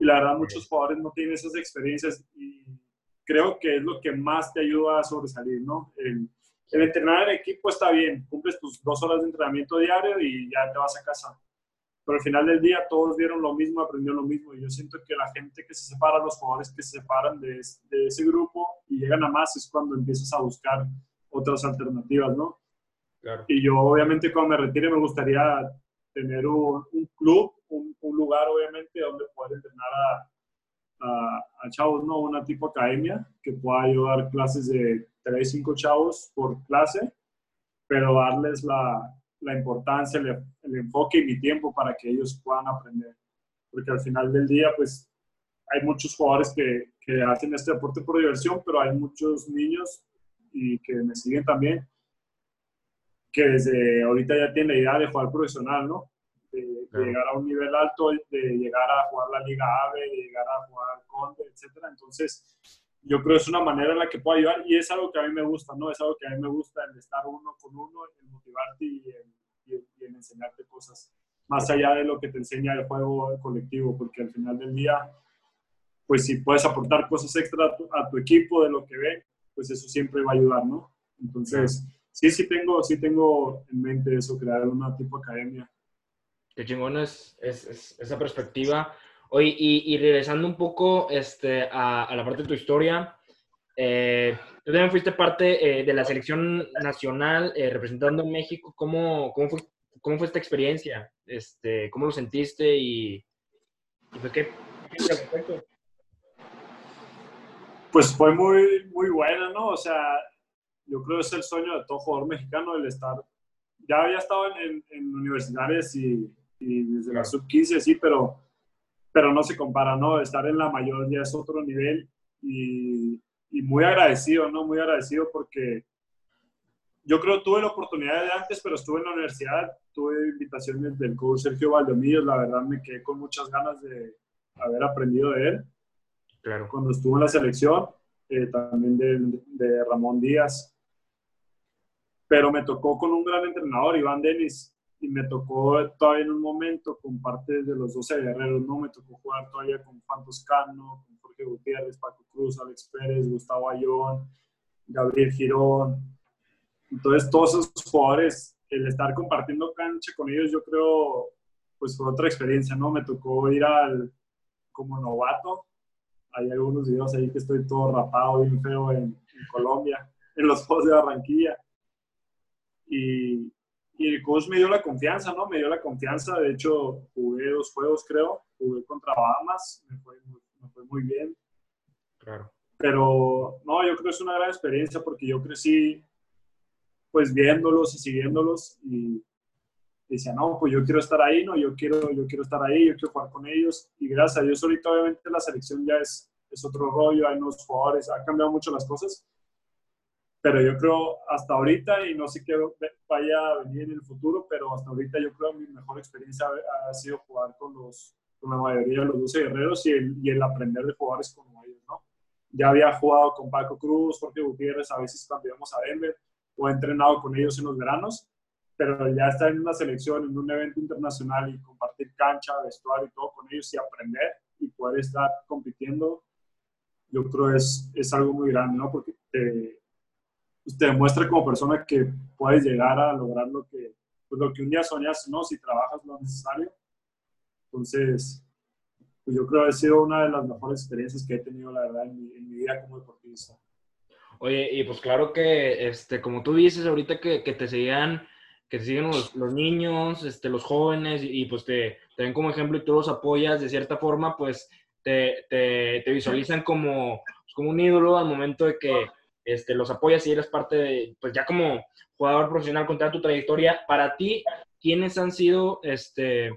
Y la verdad, muchos jugadores no tienen esas experiencias creo que es lo que más te ayuda a sobresalir, ¿no? El, el entrenar en equipo está bien, cumples tus dos horas de entrenamiento diario y ya te vas a casa. Pero al final del día todos vieron lo mismo, aprendieron lo mismo. Y yo siento que la gente que se separa, los jugadores que se separan de, de ese grupo y llegan a más, es cuando empiezas a buscar otras alternativas, ¿no? Claro. Y yo obviamente cuando me retire me gustaría tener un, un club, un, un, lugar obviamente donde poder entrenar a, a, chavos, ¿no? Una tipo academia que pueda ayudar clases de 3, 5 chavos por clase, pero darles la, la importancia, el, el, enfoque y mi tiempo para que ellos puedan aprender. Porque al final del día, pues, hay muchos jugadores que, que hacen este deporte por diversión, pero hay muchos niños y que me siguen también, que desde ahorita ya tienen la idea de jugar profesional, ¿no? De, claro. llegar a un nivel alto, de llegar a jugar la Liga AVE, de llegar a jugar Conde, etcétera. Entonces, yo creo que es una manera en la que puedo ayudar y es algo que a mí me gusta, ¿no? Es algo que a mí me gusta, el estar uno con uno, el motivarte y el y, en enseñarte cosas, más allá de lo que te enseña el juego colectivo, porque al final del día, pues si puedes aportar cosas extra a tu, a tu equipo de lo que ven, pues eso siempre va a ayudar, ¿no? Entonces, sí, sí tengo, sí tengo en mente eso, crear una tipo academia. Qué chingón es, es, esa perspectiva. Oye, y, y, regresando un poco este, a, a, la parte de tu historia, eh, tú también fuiste parte eh, de la selección nacional eh, representando a México. ¿Cómo, cómo, fue, ¿Cómo fue esta experiencia? Este, ¿Cómo lo sentiste y, y pues, qué, qué Pues fue muy, muy buena, ¿no? O sea, yo creo que es el sueño de todo jugador mexicano el estar. Ya había estado en, en, universidades y, y, desde la sub-15, sí, pero, pero no se compara, ¿no? Estar en la mayor ya es otro nivel y, y muy agradecido, ¿no? Muy agradecido porque yo creo tuve la oportunidad de antes, pero estuve en la universidad, tuve invitaciones del coach Sergio Valdemillos, la verdad me quedé con muchas ganas de haber aprendido de él. Claro. Cuando estuvo en la selección, eh, también de, de, Ramón Díaz. Pero me tocó con un gran entrenador, Iván Denis, y me tocó todavía en un momento con parte de los 12 guerreros, ¿no? Me tocó jugar todavía con Juan Toscano, con Jorge Gutiérrez, Paco Cruz, Alex Pérez, Gustavo Ayón, Gabriel Girón. Entonces, todos esos jugadores, el estar compartiendo cancha con ellos, yo creo, pues fue otra experiencia, ¿no? Me tocó ir al, como novato, hay algunos videos ahí que estoy todo rapado, bien feo en, Colombia, en los juegos de Barranquilla. Y, y, el coach me dio la confianza, ¿no? Me dio la confianza. De hecho, jugué dos juegos, creo. Jugué contra Bahamas, me fue, me fue muy bien. Claro. Pero, no, yo creo que es una gran experiencia porque yo crecí, pues, viéndolos y siguiéndolos. Y, decía, no, pues yo quiero estar ahí, no, yo quiero, yo quiero estar ahí, yo quiero jugar con ellos. Y gracias a Dios, ahorita obviamente la selección ya es, es otro rollo, hay nuevos jugadores, ha cambiado mucho las cosas. Pero yo creo hasta ahorita, y no sé qué vaya a venir en el futuro, pero hasta ahorita yo creo que mi mejor experiencia ha, sido jugar con, los, con la mayoría de los 12 guerreros y el, y el aprender de jugadores como ellos, ¿no? Ya había jugado con Paco Cruz, Jorge Gutiérrez, a veces cuando íbamos a Denver, o he entrenado con ellos en los veranos, pero ya estar en una selección, en un evento internacional y compartir cancha, vestuario y todo con ellos y aprender y poder estar compitiendo, yo creo es, es algo muy grande, ¿no? Porque te, pues, te demuestra como persona que puedes llegar a lograr lo que, pues lo que un día soñas, ¿no? Si trabajas lo necesario. Entonces, pues yo creo que ha sido una de las mejores experiencias que he tenido, la verdad, en mi, en mi vida como deportista. Oye, y pues claro que, este, como tú dices ahorita que, que te seguían que siguen los, los, niños, este, los jóvenes, y, pues te, te, ven como ejemplo y tú los apoyas de cierta forma, pues te, te, te visualizan como, pues, como un ídolo al momento de que este, los apoyas y eres parte de, pues ya como jugador profesional con toda tu trayectoria. Para ti, ¿quiénes han sido este,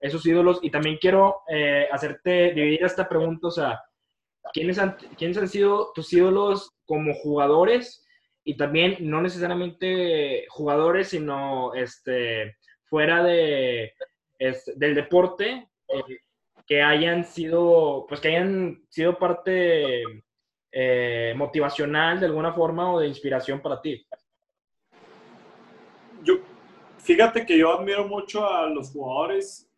esos ídolos? Y también quiero eh, hacerte dividir esta pregunta, o sea, ¿quiénes han, ¿quiénes han sido tus ídolos como jugadores? y también no necesariamente jugadores, sino este, fuera de, del deporte, eh, que hayan sido, pues que hayan sido parte eh, motivacional de alguna forma o de inspiración para ti. Yo, fíjate que yo admiro mucho a los jugadores,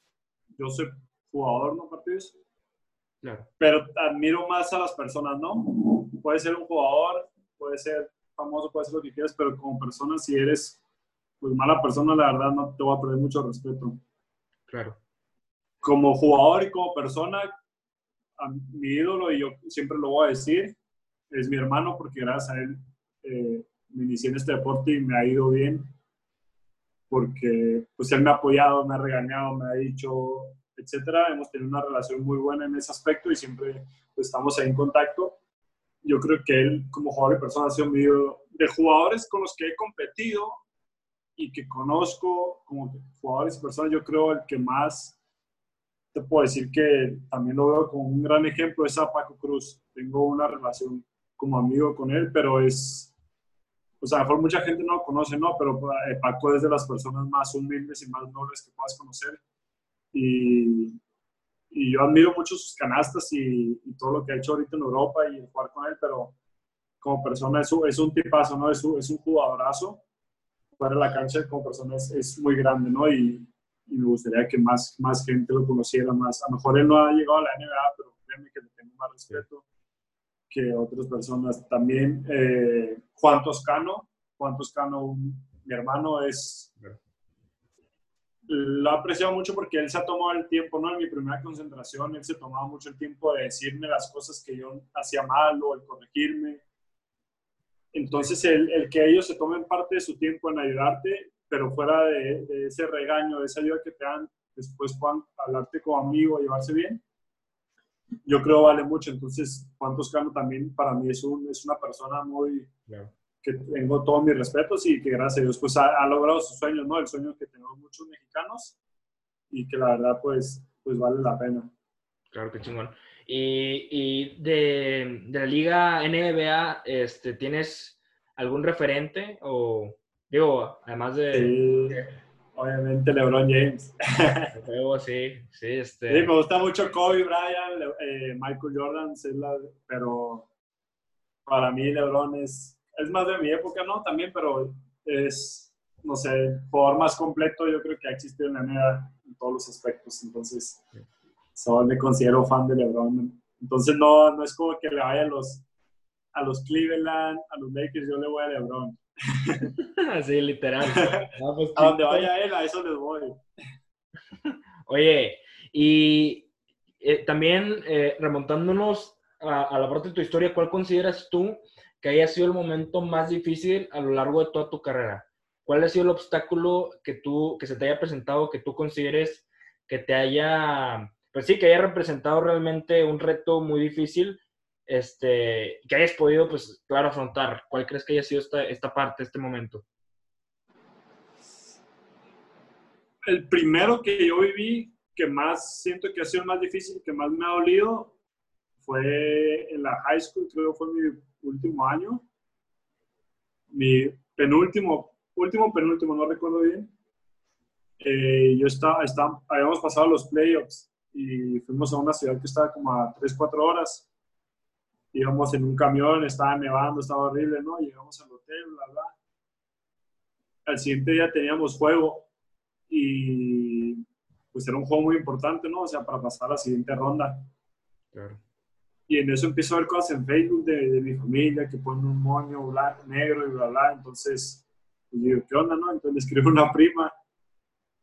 yo soy jugador, ¿no, partidos? Claro. Pero admiro más a las personas, ¿no? Puede ser un jugador, puede ser famoso, puedes hacer lo que quieras, pero como persona, si eres pues mala persona, la verdad no te voy a perder mucho respeto. Claro. Como jugador y como persona, a mi ídolo, y yo siempre lo voy a decir, es mi hermano, porque gracias a él eh, me inicié en este deporte y me ha ido bien, porque pues él me ha apoyado, me ha regañado, me ha dicho, etcétera. Hemos tenido una relación muy buena en ese aspecto y siempre pues, estamos ahí en contacto yo creo que él como jugador y persona ha sido mi de jugadores con los que he competido y que conozco como jugadores y personas, yo creo el que más te puedo decir que también lo veo como un gran ejemplo es a Paco Cruz. Tengo una relación como amigo con él, pero es, o sea, mejor mucha gente no lo conoce, ¿no? Pero eh, Paco es de las personas más humildes y más nobles que puedas conocer. Y y yo admiro mucho sus canastas y, todo lo que ha hecho ahorita en Europa y jugar con él, pero como persona es es un tipazo, ¿no? Es es un jugadorazo. fuera de la cancha como persona es, muy grande, ¿no? Y, y, me gustaría que más, más gente lo conociera más. A lo mejor él no ha llegado a la NBA, pero créeme que le tengo más respeto que otras personas. También eh, Juan Toscano, Juan Toscano, mi hermano, es... Lo ha apreciado mucho porque él se ha tomado el tiempo, ¿no? En mi primera concentración, él se tomaba mucho el tiempo de decirme las cosas que yo hacía mal o el corregirme. Entonces, el, el que ellos se tomen parte de su tiempo en ayudarte, pero fuera de, de, ese regaño, de esa ayuda que te dan, después puedan hablarte como amigo, llevarse bien, yo creo vale mucho. Entonces, Juan Toscano también para mí es, un, es una persona muy... que tengo todos mis respetos y que gracias a Dios pues ha, logrado sus sueños, ¿no? El sueño que tenemos muchos mexicanos y que la verdad pues, pues vale la pena. Claro que chingón. Y, y de, de, la liga NBA, este, ¿tienes algún referente o digo, además de... Obviamente LeBron James. sí, sí, este... sí, me gusta mucho Kobe Bryant, eh, Michael Jordan, pero para mí LeBron es, es más de mi época, ¿no? También, pero es, no sé, jugador más completo yo creo que ha existido en la NBA en todos los aspectos. Entonces, solo me considero fan de LeBron. Entonces, no, no es como que le vaya a los, a los Cleveland, a los Lakers, yo le voy a LeBron. [LAUGHS] Así, literal. [LAUGHS] Pues, a donde vaya él, a eso les voy. [LAUGHS] Oye, y eh, también eh, remontándonos a, la parte de tu historia, ¿cuál consideras tú que haya sido el momento más difícil a lo largo de toda tu carrera? ¿Cuál ha sido el obstáculo que tú, que se te haya presentado, que tú consideres que te haya, pues sí, que haya representado realmente un reto muy difícil este, que hayas podido, pues, claro, afrontar? ¿Cuál crees que haya sido esta, esta parte, este momento? El primero que yo viví, que más siento que ha sido más difícil, que más me ha dolido, fue en la high school, creo que fue mi último año. Mi penúltimo, último, penúltimo, no recuerdo bien. Eh, yo estaba, estaba, habíamos pasado los playoffs y fuimos a una ciudad que estaba como a 3, 4 horas íbamos en un camión, estaba nevando, estaba horrible, ¿no? Llegamos al hotel, bla, bla. Al siguiente día teníamos juego y pues era un juego muy importante, ¿no? O sea, para pasar a la siguiente ronda. Claro. Y en eso empiezo a ver cosas en Facebook de, mi familia que ponen un moño blanco, negro y bla, bla. Entonces, pues digo, ¿qué onda, no? Entonces le escribo a una prima.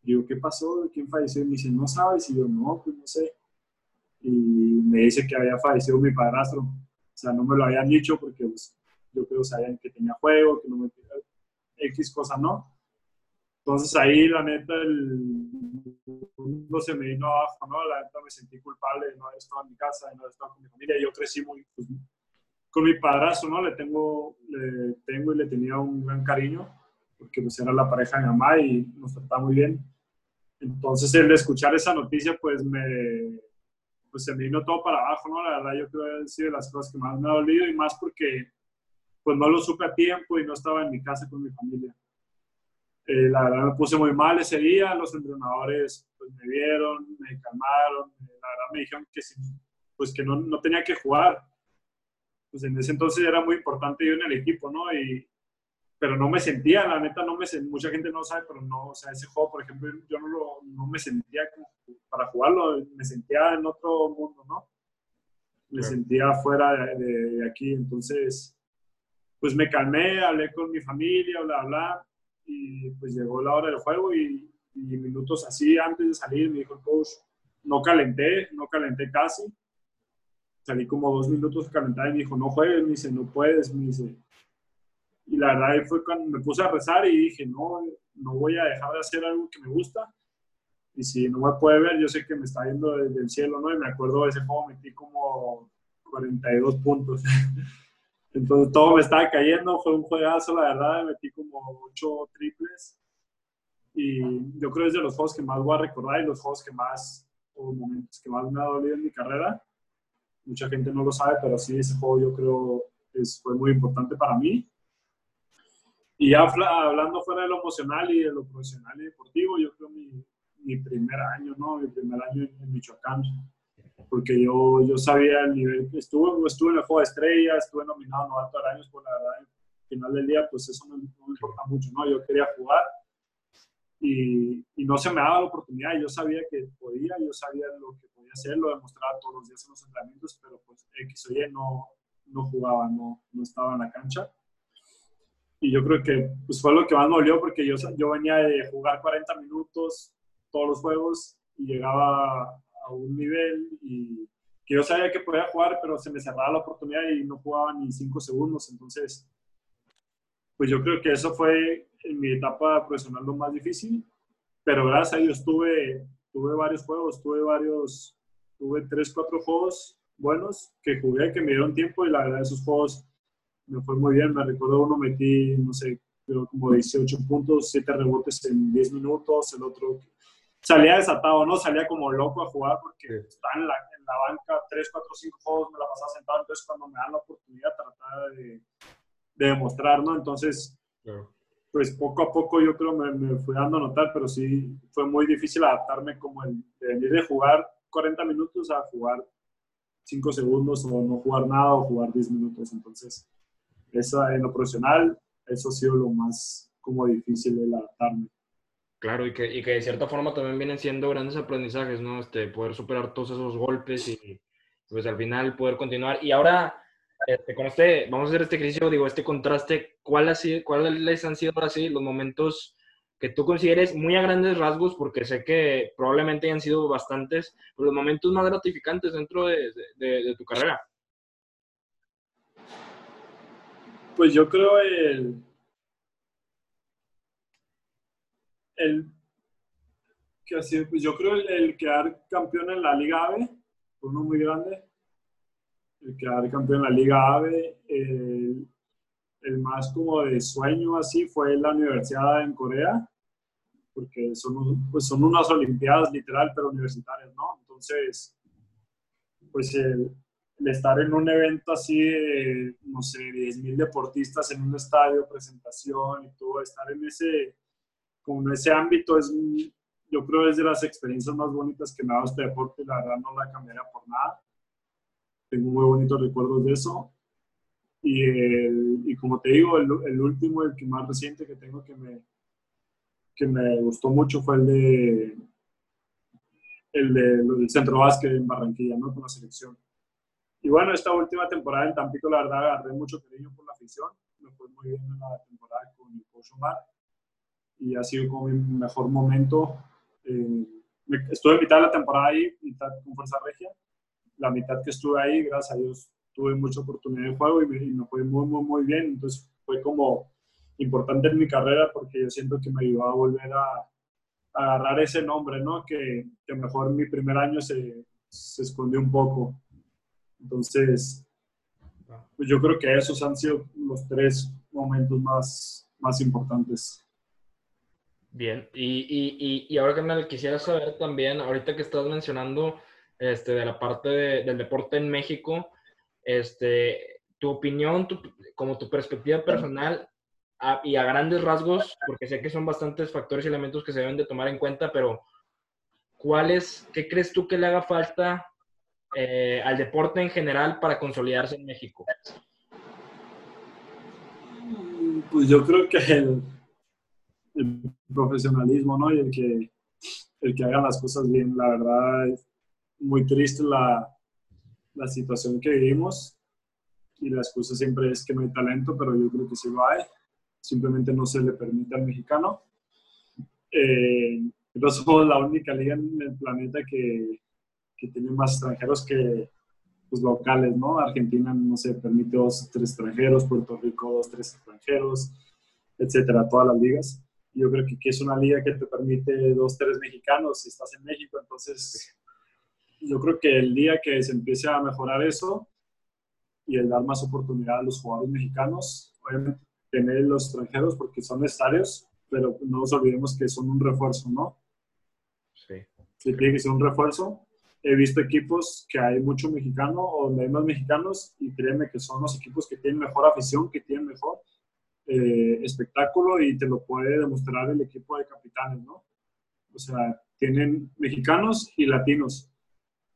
Digo, ¿qué pasó? ¿Quién falleció? Y me dice, ¿no sabes? Y yo, no, pues no sé. Y me dice que había fallecido mi padrastro. O sea, no me lo habían dicho porque pues, yo creo que sabían que tenía juego, que no me X cosa, ¿no? Entonces ahí, la neta, el mundo se me vino abajo, ¿no? La neta me sentí culpable de no haber estado en mi casa, de no haber estado con mi familia. Yo crecí muy, pues, con mi padrastro, ¿no? Le tengo, le tengo y le tenía un gran cariño, porque pues era la pareja de mi mamá y nos trataba muy bien. Entonces, el escuchar esa noticia, pues me, pues se me vino todo para abajo, ¿no? La verdad yo creo que ha sido de las cosas que más me ha dolido y más porque pues no lo supe a tiempo y no estaba en mi casa con mi familia. Eh, la verdad me puse muy mal ese día, los entrenadores pues me vieron, me calmaron, la verdad me dijeron que, pues, que no, no tenía que jugar. Pues en ese entonces era muy importante yo en el equipo, ¿no? Y, pero no me sentía, la neta, no me mucha gente no sabe, pero no, o sea, ese juego, por ejemplo, yo no, lo, no me sentía para jugarlo, me sentía en otro mundo, ¿no? Me sentía fuera de, aquí, entonces, pues me calmé, hablé con mi familia, bla, bla, y pues llegó la hora del juego y, minutos así antes de salir me dijo el coach, no calenté, no calenté casi, salí como dos minutos calentar y me dijo, no juegues, me dice, no puedes, me dice, y la verdad fue cuando me puse a rezar y dije, no, no voy a dejar de hacer algo que me gusta. Y si no me puede ver, yo sé que me está viendo desde el cielo, ¿no? Y me acuerdo de ese juego, metí como 42 puntos. [LAUGHS] Entonces todo me estaba cayendo, fue un juegazo, la verdad, metí como 8 triples. Y yo creo que es de los juegos que más voy a recordar y los juegos que más, o momentos que más me ha dolido en mi carrera. Mucha gente no lo sabe, pero sí, ese juego yo creo es, fue muy importante para mí. Y ya hablando fuera de lo emocional y de lo profesional y deportivo, yo creo mi, mi primer año, ¿no? Mi primer año en, Michoacán. Porque yo, yo sabía el nivel estuve, estuve en el Juego de Estrellas, estuve nominado novato al año por la verdad final del día, pues eso no, me importa mucho, ¿no? Yo quería jugar y, y, no se me daba la oportunidad. Yo sabía que podía, yo sabía lo que podía hacer, lo demostraba todos los días en los entrenamientos, pero pues X o Y no, no jugaba, no, no estaba en la cancha. Y yo creo que pues, fue lo que más me dolió porque yo, yo venía de jugar 40 minutos todos los juegos y llegaba a un nivel y que yo sabía que podía jugar, pero se me cerraba la oportunidad y no jugaba ni 5 segundos. Entonces, pues yo creo que eso fue en mi etapa profesional lo más difícil, pero gracias a Dios tuve, tuve varios juegos, tuve varios, tuve 3, 4 juegos buenos que jugué, que me dieron tiempo y la verdad esos juegos me fue muy bien. Me recuerdo uno metí, no sé, creo como 18 puntos, 7 rebotes en 10 minutos, el otro salía desatado, ¿no? Salía como loco a jugar porque estaba en la, en la banca 3, 4, 5 juegos, me la pasaba sentado, entonces cuando me dan la oportunidad trataba de, de demostrar, ¿no? Entonces, pues poco a poco yo creo me, me fui dando a notar, pero sí fue muy difícil adaptarme como el de venir de jugar 40 minutos a jugar 5 segundos o no jugar nada o jugar 10 minutos. Entonces, eso en lo profesional, eso ha sido lo más como difícil el adaptarme. Claro, y que, y que de cierta forma también vienen siendo grandes aprendizajes, ¿no? Este, poder superar todos esos golpes y pues al final poder continuar. Y ahora, este, con este, vamos a hacer este ejercicio, digo, este contraste, ¿cuál ¿cuáles han sido ahora sí los momentos que tú consideres muy a grandes rasgos, porque sé que probablemente hayan sido bastantes, los momentos más gratificantes dentro de, de, de tu carrera? Pues yo creo el, el que así, pues yo creo el, quedar campeón en la Liga AVE, uno muy grande, el quedar campeón en la Liga AVE, el, el, más como de sueño así fue la universidad en Corea, porque son, pues son unas olimpiadas literal, pero universitarias, ¿no? Entonces, pues el, el estar en un evento así de, no sé, 10.000 deportistas en un estadio, presentación y todo, estar en ese como ese ámbito es, yo creo, es de las experiencias más bonitas que me ha dado este deporte. La verdad no la cambiaría por nada. Tengo muy bonitos recuerdos de eso. Y, y como te digo, el, el, último, el que más reciente que tengo que me, que me gustó mucho fue el de el del centro básquet en Barranquilla, ¿no? Con la selección. Y bueno, esta última temporada en Tampico, la verdad, agarré mucho cariño por la afición. Me fue muy bien en la temporada con el coach Omar y ha sido como mi mejor momento. Eh, estuve mitad de la temporada ahí, mitad con Fuerza Regia. La mitad que estuve ahí, gracias a Dios, tuve mucha oportunidad de juego y me, y me fue muy, muy, muy bien. Entonces fue como importante en mi carrera porque yo siento que me ayudó a volver a, a agarrar ese nombre, ¿no? Que, que mejor mi primer año se, se escondió un poco. Entonces, pues yo creo que esos han sido los tres momentos más, más importantes. Bien, y, y, y, ahora que me quisiera saber también, ahorita que estás mencionando este, de la parte de, del deporte en México, este, tu opinión, tu, como tu perspectiva personal a, y a grandes rasgos, porque sé que son bastantes factores y elementos que se deben de tomar en cuenta, pero ¿cuáles, qué crees tú que le haga falta eh, al deporte en general para consolidarse en México? Pues yo creo que el, el profesionalismo, ¿no? Y el que, el que hagan las cosas bien. La verdad es muy triste la, la situación que vivimos y la excusa siempre es que no hay talento, pero yo creo que sí lo hay. Simplemente no se le permite al mexicano. Eh, no somos la única liga en el planeta que, que tiene más extranjeros que pues, locales, ¿no? Argentina no se permite dos, tres extranjeros, Puerto Rico dos, tres extranjeros, etcétera, todas las ligas yo creo que, que, es una liga que te permite dos, tres mexicanos si estás en México. Entonces, yo creo que el día que se empiece a mejorar eso y el dar más oportunidad a los jugadores mexicanos, obviamente tener los extranjeros porque son necesarios, pero no nos olvidemos que son un refuerzo, ¿no? Sí. Sí, tiene que ser un refuerzo. He visto equipos que hay mucho mexicano o donde hay más mexicanos y créeme que son los equipos que tienen mejor afición, que tienen mejor eh, espectáculo y te lo puede demostrar el equipo de capitanes, ¿no? O sea, tienen mexicanos y latinos.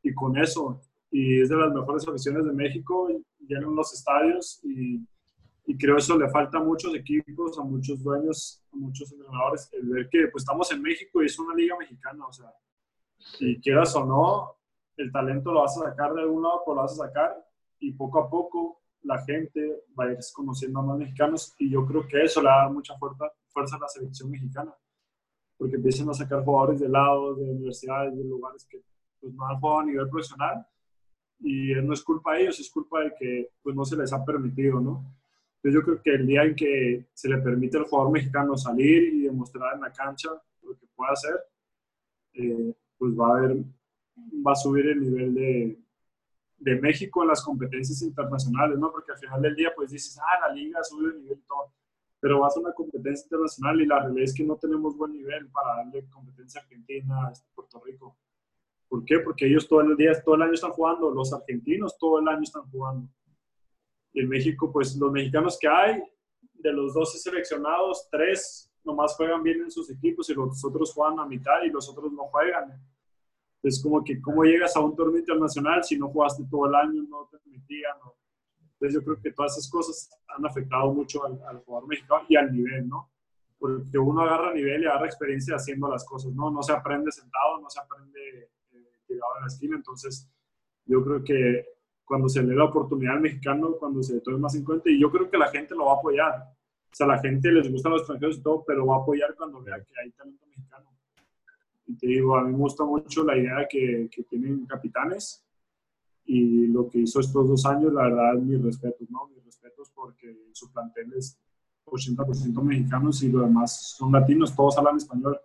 Y con eso, y es de las mejores aficiones de México, llenan los estadios y Y creo eso le falta a muchos equipos, a muchos dueños, a muchos entrenadores, el ver que pues estamos en México y es una liga mexicana, o sea, si quieras o no, el talento lo vas a sacar de algún lado, pues lo vas a sacar y poco a poco la gente va a ir conociendo a más mexicanos y yo creo que eso le da mucha fuerza, fuerza a la selección mexicana, porque empiezan a sacar jugadores de lados, de universidades, de lugares que pues, no han jugado a nivel profesional y no es culpa de ellos, es culpa de que pues, no se les ha permitido, ¿no? Entonces yo creo que el día en que se le permite al jugador mexicano salir y demostrar en la cancha lo que puede hacer, eh, pues va a haber, va a subir el nivel de, de México en las competencias internacionales, ¿no? Porque al final del día, pues dices, ah, la liga sube de nivel y todo, pero vas a una competencia internacional y la realidad es que no tenemos buen nivel para darle competencia Argentina, a Puerto Rico. ¿Por qué? Porque ellos todo el día, todo el año están jugando, los argentinos todo el año están jugando. Y en México, pues los mexicanos que hay, de los 12 seleccionados, tres nomás juegan bien en sus equipos y los otros juegan a mitad y los otros no juegan. Es como que, ¿cómo llegas a un torneo internacional si no jugaste todo el año, no te permitían? Entonces yo creo que todas esas cosas han afectado mucho al, jugador mexicano y al nivel, ¿no? Porque uno agarra nivel y agarra experiencia haciendo las cosas, ¿no? No se aprende sentado, no se aprende eh, tirado en la esquina. Entonces yo creo que cuando se le la oportunidad al mexicano, cuando se le tome más en cuenta, y yo creo que la gente lo va a apoyar. O sea, la gente les gustan los extranjeros y todo, pero va a apoyar cuando vea que hay talento mexicano te digo, a mí me gusta mucho la idea que, que tienen capitanes y lo que hizo estos dos años, la verdad, mis respetos, ¿no? Mis respetos porque su plantel es 80% mexicanos y lo demás son latinos, todos hablan español.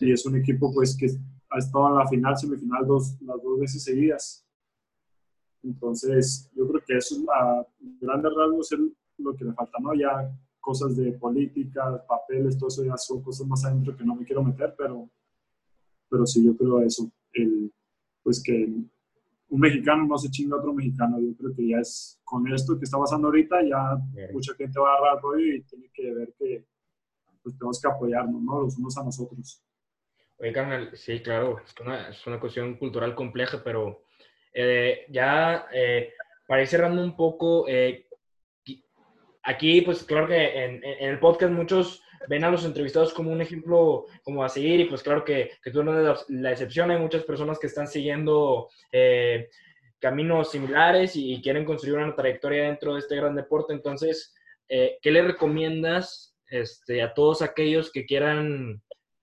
Y es un equipo pues que ha estado en la final, semifinal dos, las dos veces seguidas. Entonces, yo creo que eso a grandes rasgos es lo que le falta, ¿no? Ya cosas de política, papeles, todo eso ya son cosas más adentro que no me quiero meter, pero, pero sí, yo creo eso. El, pues que un mexicano no se chinga a otro mexicano. Yo creo que ya es con esto que está pasando ahorita, ya mucha gente va a agarrar rollo y tiene que ver que pues, tenemos que apoyarnos, ¿no? Los unos a nosotros. Oye, carnal, sí, claro, es una, es una cuestión cultural compleja, pero eh, ya eh, para ir cerrando un poco, eh, aquí, pues claro que en, el podcast muchos ven a los entrevistados como un ejemplo como a seguir y pues claro que, que tú no eres la, excepción, hay muchas personas que están siguiendo eh, caminos similares y, quieren construir una trayectoria dentro de este gran deporte, entonces, eh, ¿qué le recomiendas este, a todos aquellos que quieran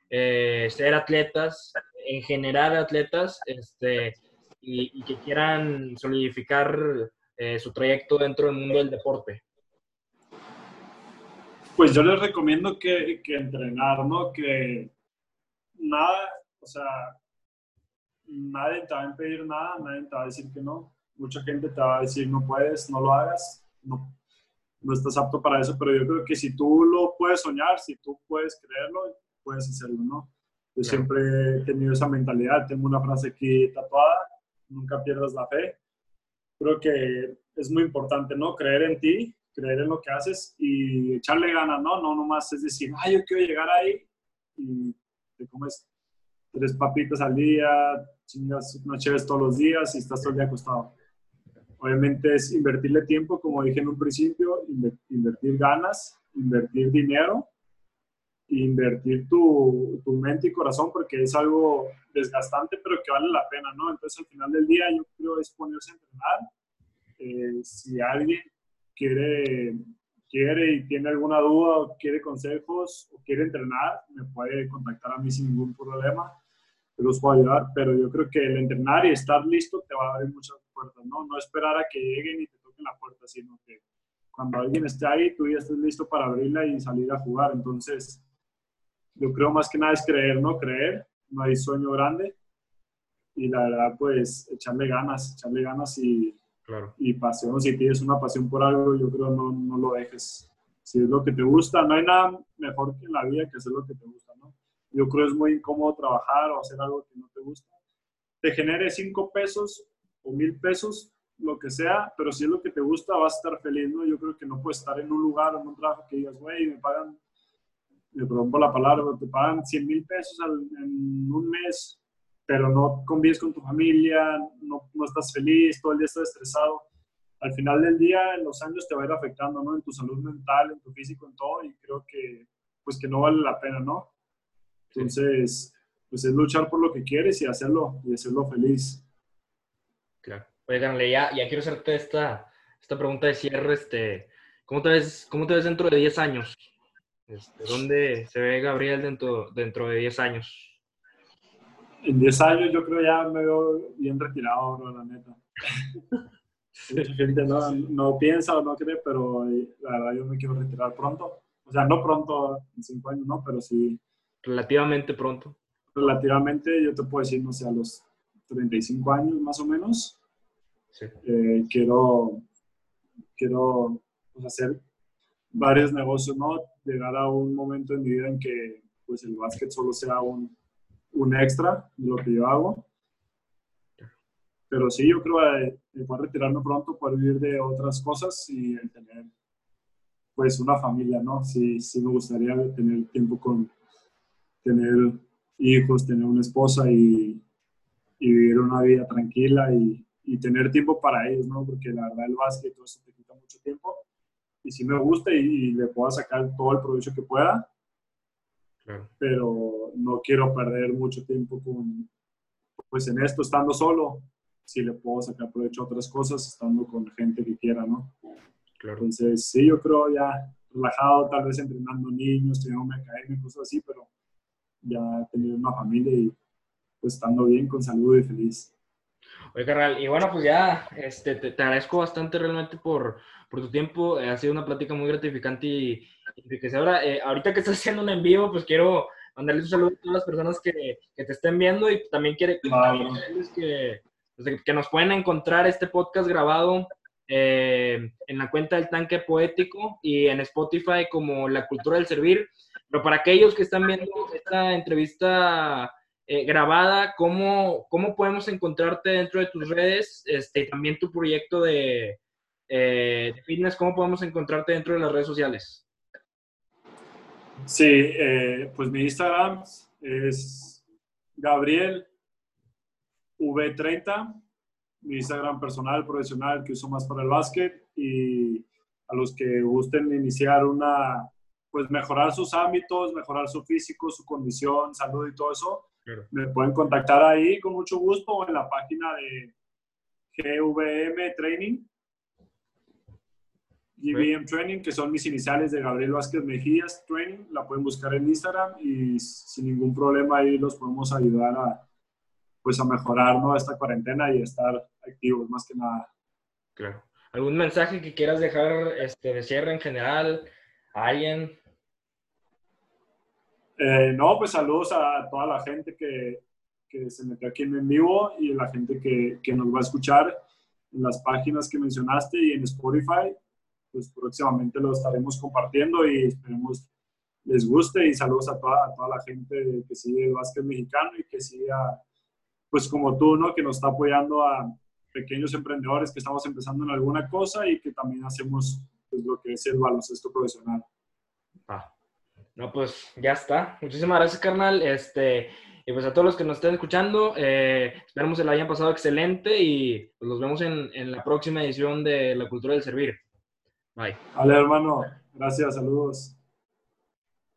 eh, ser atletas, en general atletas, este, y, y que quieran solidificar su trayecto dentro del mundo del deporte? Pues yo les recomiendo que, que entrenar, ¿no? Que nada, o sea, nadie te va a impedir nada, nadie te va a decir que no. Mucha gente te va a decir no puedes, no lo hagas, no, no estás apto para eso, pero yo creo que si tú lo puedes soñar, si tú puedes creerlo, puedes hacerlo, ¿no? Yo siempre he tenido esa mentalidad, tengo una frase aquí tatuada, nunca pierdas la fe. Creo que es muy importante, ¿no? Creer en ti, creer en lo que haces y echarle ganas, ¿no? No nomás es decir, ay, yo quiero llegar ahí y te comes tres papitas al día, chingas unas chéves todos los días y estás todo el día acostado. Obviamente es invertirle tiempo, como dije en un principio, invertir ganas, invertir dinero, invertir tu, tu, mente y corazón porque es algo desgastante, pero que vale la pena, ¿no? Entonces, al final del día, yo creo es ponerse a entrenar. Eh, si alguien quiere, quiere y tiene alguna duda o quiere consejos o quiere entrenar, me puede contactar a mí sin ningún problema. Los puedo ayudar, pero yo creo que el entrenar y estar listo te va a abrir muchas puertas, ¿no? No esperar a que lleguen y te toquen la puerta, sino que cuando alguien esté ahí, tú ya estés listo para abrirla y salir a jugar. Entonces, yo creo más que nada es creer, ¿no? Creer, no hay sueño grande. Y la verdad, pues, echarle ganas, echarle ganas y, y pasión, si tienes una pasión por algo, yo creo no, no lo dejes. Si es lo que te gusta, no hay nada mejor que en la vida que hacer lo que te gusta, ¿no? Yo creo es muy incómodo trabajar o hacer algo que no te gusta. Te genere cinco pesos o mil pesos, lo que sea, pero si es lo que te gusta, vas a estar feliz, ¿no? Yo creo que no puedes estar en un lugar, en un trabajo que digas, güey, me pagan, me perdón por la palabra, te pagan 100 mil pesos en un mes, pero no convives con tu familia, no, no, estás feliz, todo el día estás estresado. al final del día, en los años te va a ir afectando, ¿no? En tu salud mental, en tu físico, en todo, y creo que, pues que no vale la pena, ¿no? Entonces, pues es luchar por lo que quieres y hacerlo, y hacerlo feliz. Claro. Oye, ya, ya quiero hacerte esta, esta pregunta de cierre, este, ¿cómo te ves, cómo te ves dentro de 10 años? Este, ¿Dónde se ve Gabriel dentro, dentro de 10 años? En 10 años yo creo ya me veo bien retirado, la neta. [LAUGHS] Mucha gente no, no, piensa o no cree, pero eh, la verdad yo me quiero retirar pronto. O sea, no pronto, en 5 años, ¿no? Pero sí. Relativamente pronto. Relativamente, yo te puedo decir, no sé, a los 35 años más o menos. Sí. Eh, quiero, quiero pues, hacer varios negocios, ¿no? Llegar a un momento en mi vida en que pues el básquet solo sea un, un extra de lo que yo hago. Pero sí, yo creo que eh, poder retirarme pronto, poder vivir de otras cosas y tener pues una familia, ¿no? Sí, sí me gustaría tener tiempo con, tener hijos, tener una esposa y, vivir una vida tranquila y, y, tener tiempo para ellos, ¿no? Porque la verdad el básquet todo eso te quita mucho tiempo y sí me gusta y, le puedo sacar todo el provecho que pueda, pero no quiero perder mucho tiempo con, pues en esto, estando solo, si le puedo sacar provecho a otras cosas, estando con gente que quiera, ¿no? Claro. Entonces, sí, yo creo ya relajado, tal vez entrenando niños, teniendo una academia, cosas así, pero ya teniendo una familia y pues estando bien, con salud y feliz. Oye, carnal, y bueno, pues ya este, te, agradezco bastante realmente por, por tu tiempo. Eh, ha sido una plática muy gratificante y enriquecedora. Eh, ahorita que estás haciendo un envío, pues quiero mandarles un saludo a todas las personas que, que te estén viendo y también quiero que, pues, que nos pueden encontrar este podcast grabado eh, en la cuenta del Tanque Poético y en Spotify como La Cultura del Servir. Pero para aquellos que están viendo esta entrevista eh, grabada, ¿cómo, ¿cómo podemos encontrarte dentro de tus redes? Este, también tu proyecto de, eh, fitness, ¿cómo podemos encontrarte dentro de las redes sociales? Sí, eh, pues mi Instagram es Gabriel V30, mi Instagram personal, profesional, que uso más para el básquet y a los que gusten iniciar una, pues mejorar sus ámbitos, mejorar su físico, su condición, salud y todo eso, me pueden contactar ahí con mucho gusto o en la página de GVM Training, GVM Training, que son mis iniciales de Gabriel Vázquez Mejías Training. La pueden buscar en Instagram y sin ningún problema ahí los podemos ayudar a, pues a mejorar ¿no? esta cuarentena y estar activos más que nada. Claro. ¿Algún mensaje que quieras dejar este, de cierre en general a alguien? Eh, no, pues saludos a toda la gente que, que, se metió aquí en vivo y la gente que, que, nos va a escuchar en las páginas que mencionaste y en Spotify. Pues próximamente lo estaremos compartiendo y esperemos les guste y saludos a toda, toda la gente que sigue el básquet mexicano y que sigue, pues como tú, ¿no? Que nos está apoyando a pequeños emprendedores que estamos empezando en alguna cosa y que también hacemos pues, lo que es el baloncesto profesional. Ah, no, pues ya está. Muchísimas gracias, carnal. Este, y pues a todos los que nos estén escuchando, eh, esperamos que lo hayan pasado excelente y pues nos vemos en, en la próxima edición de La Cultura del Servir. Bye. Vale, hermano. Gracias, saludos.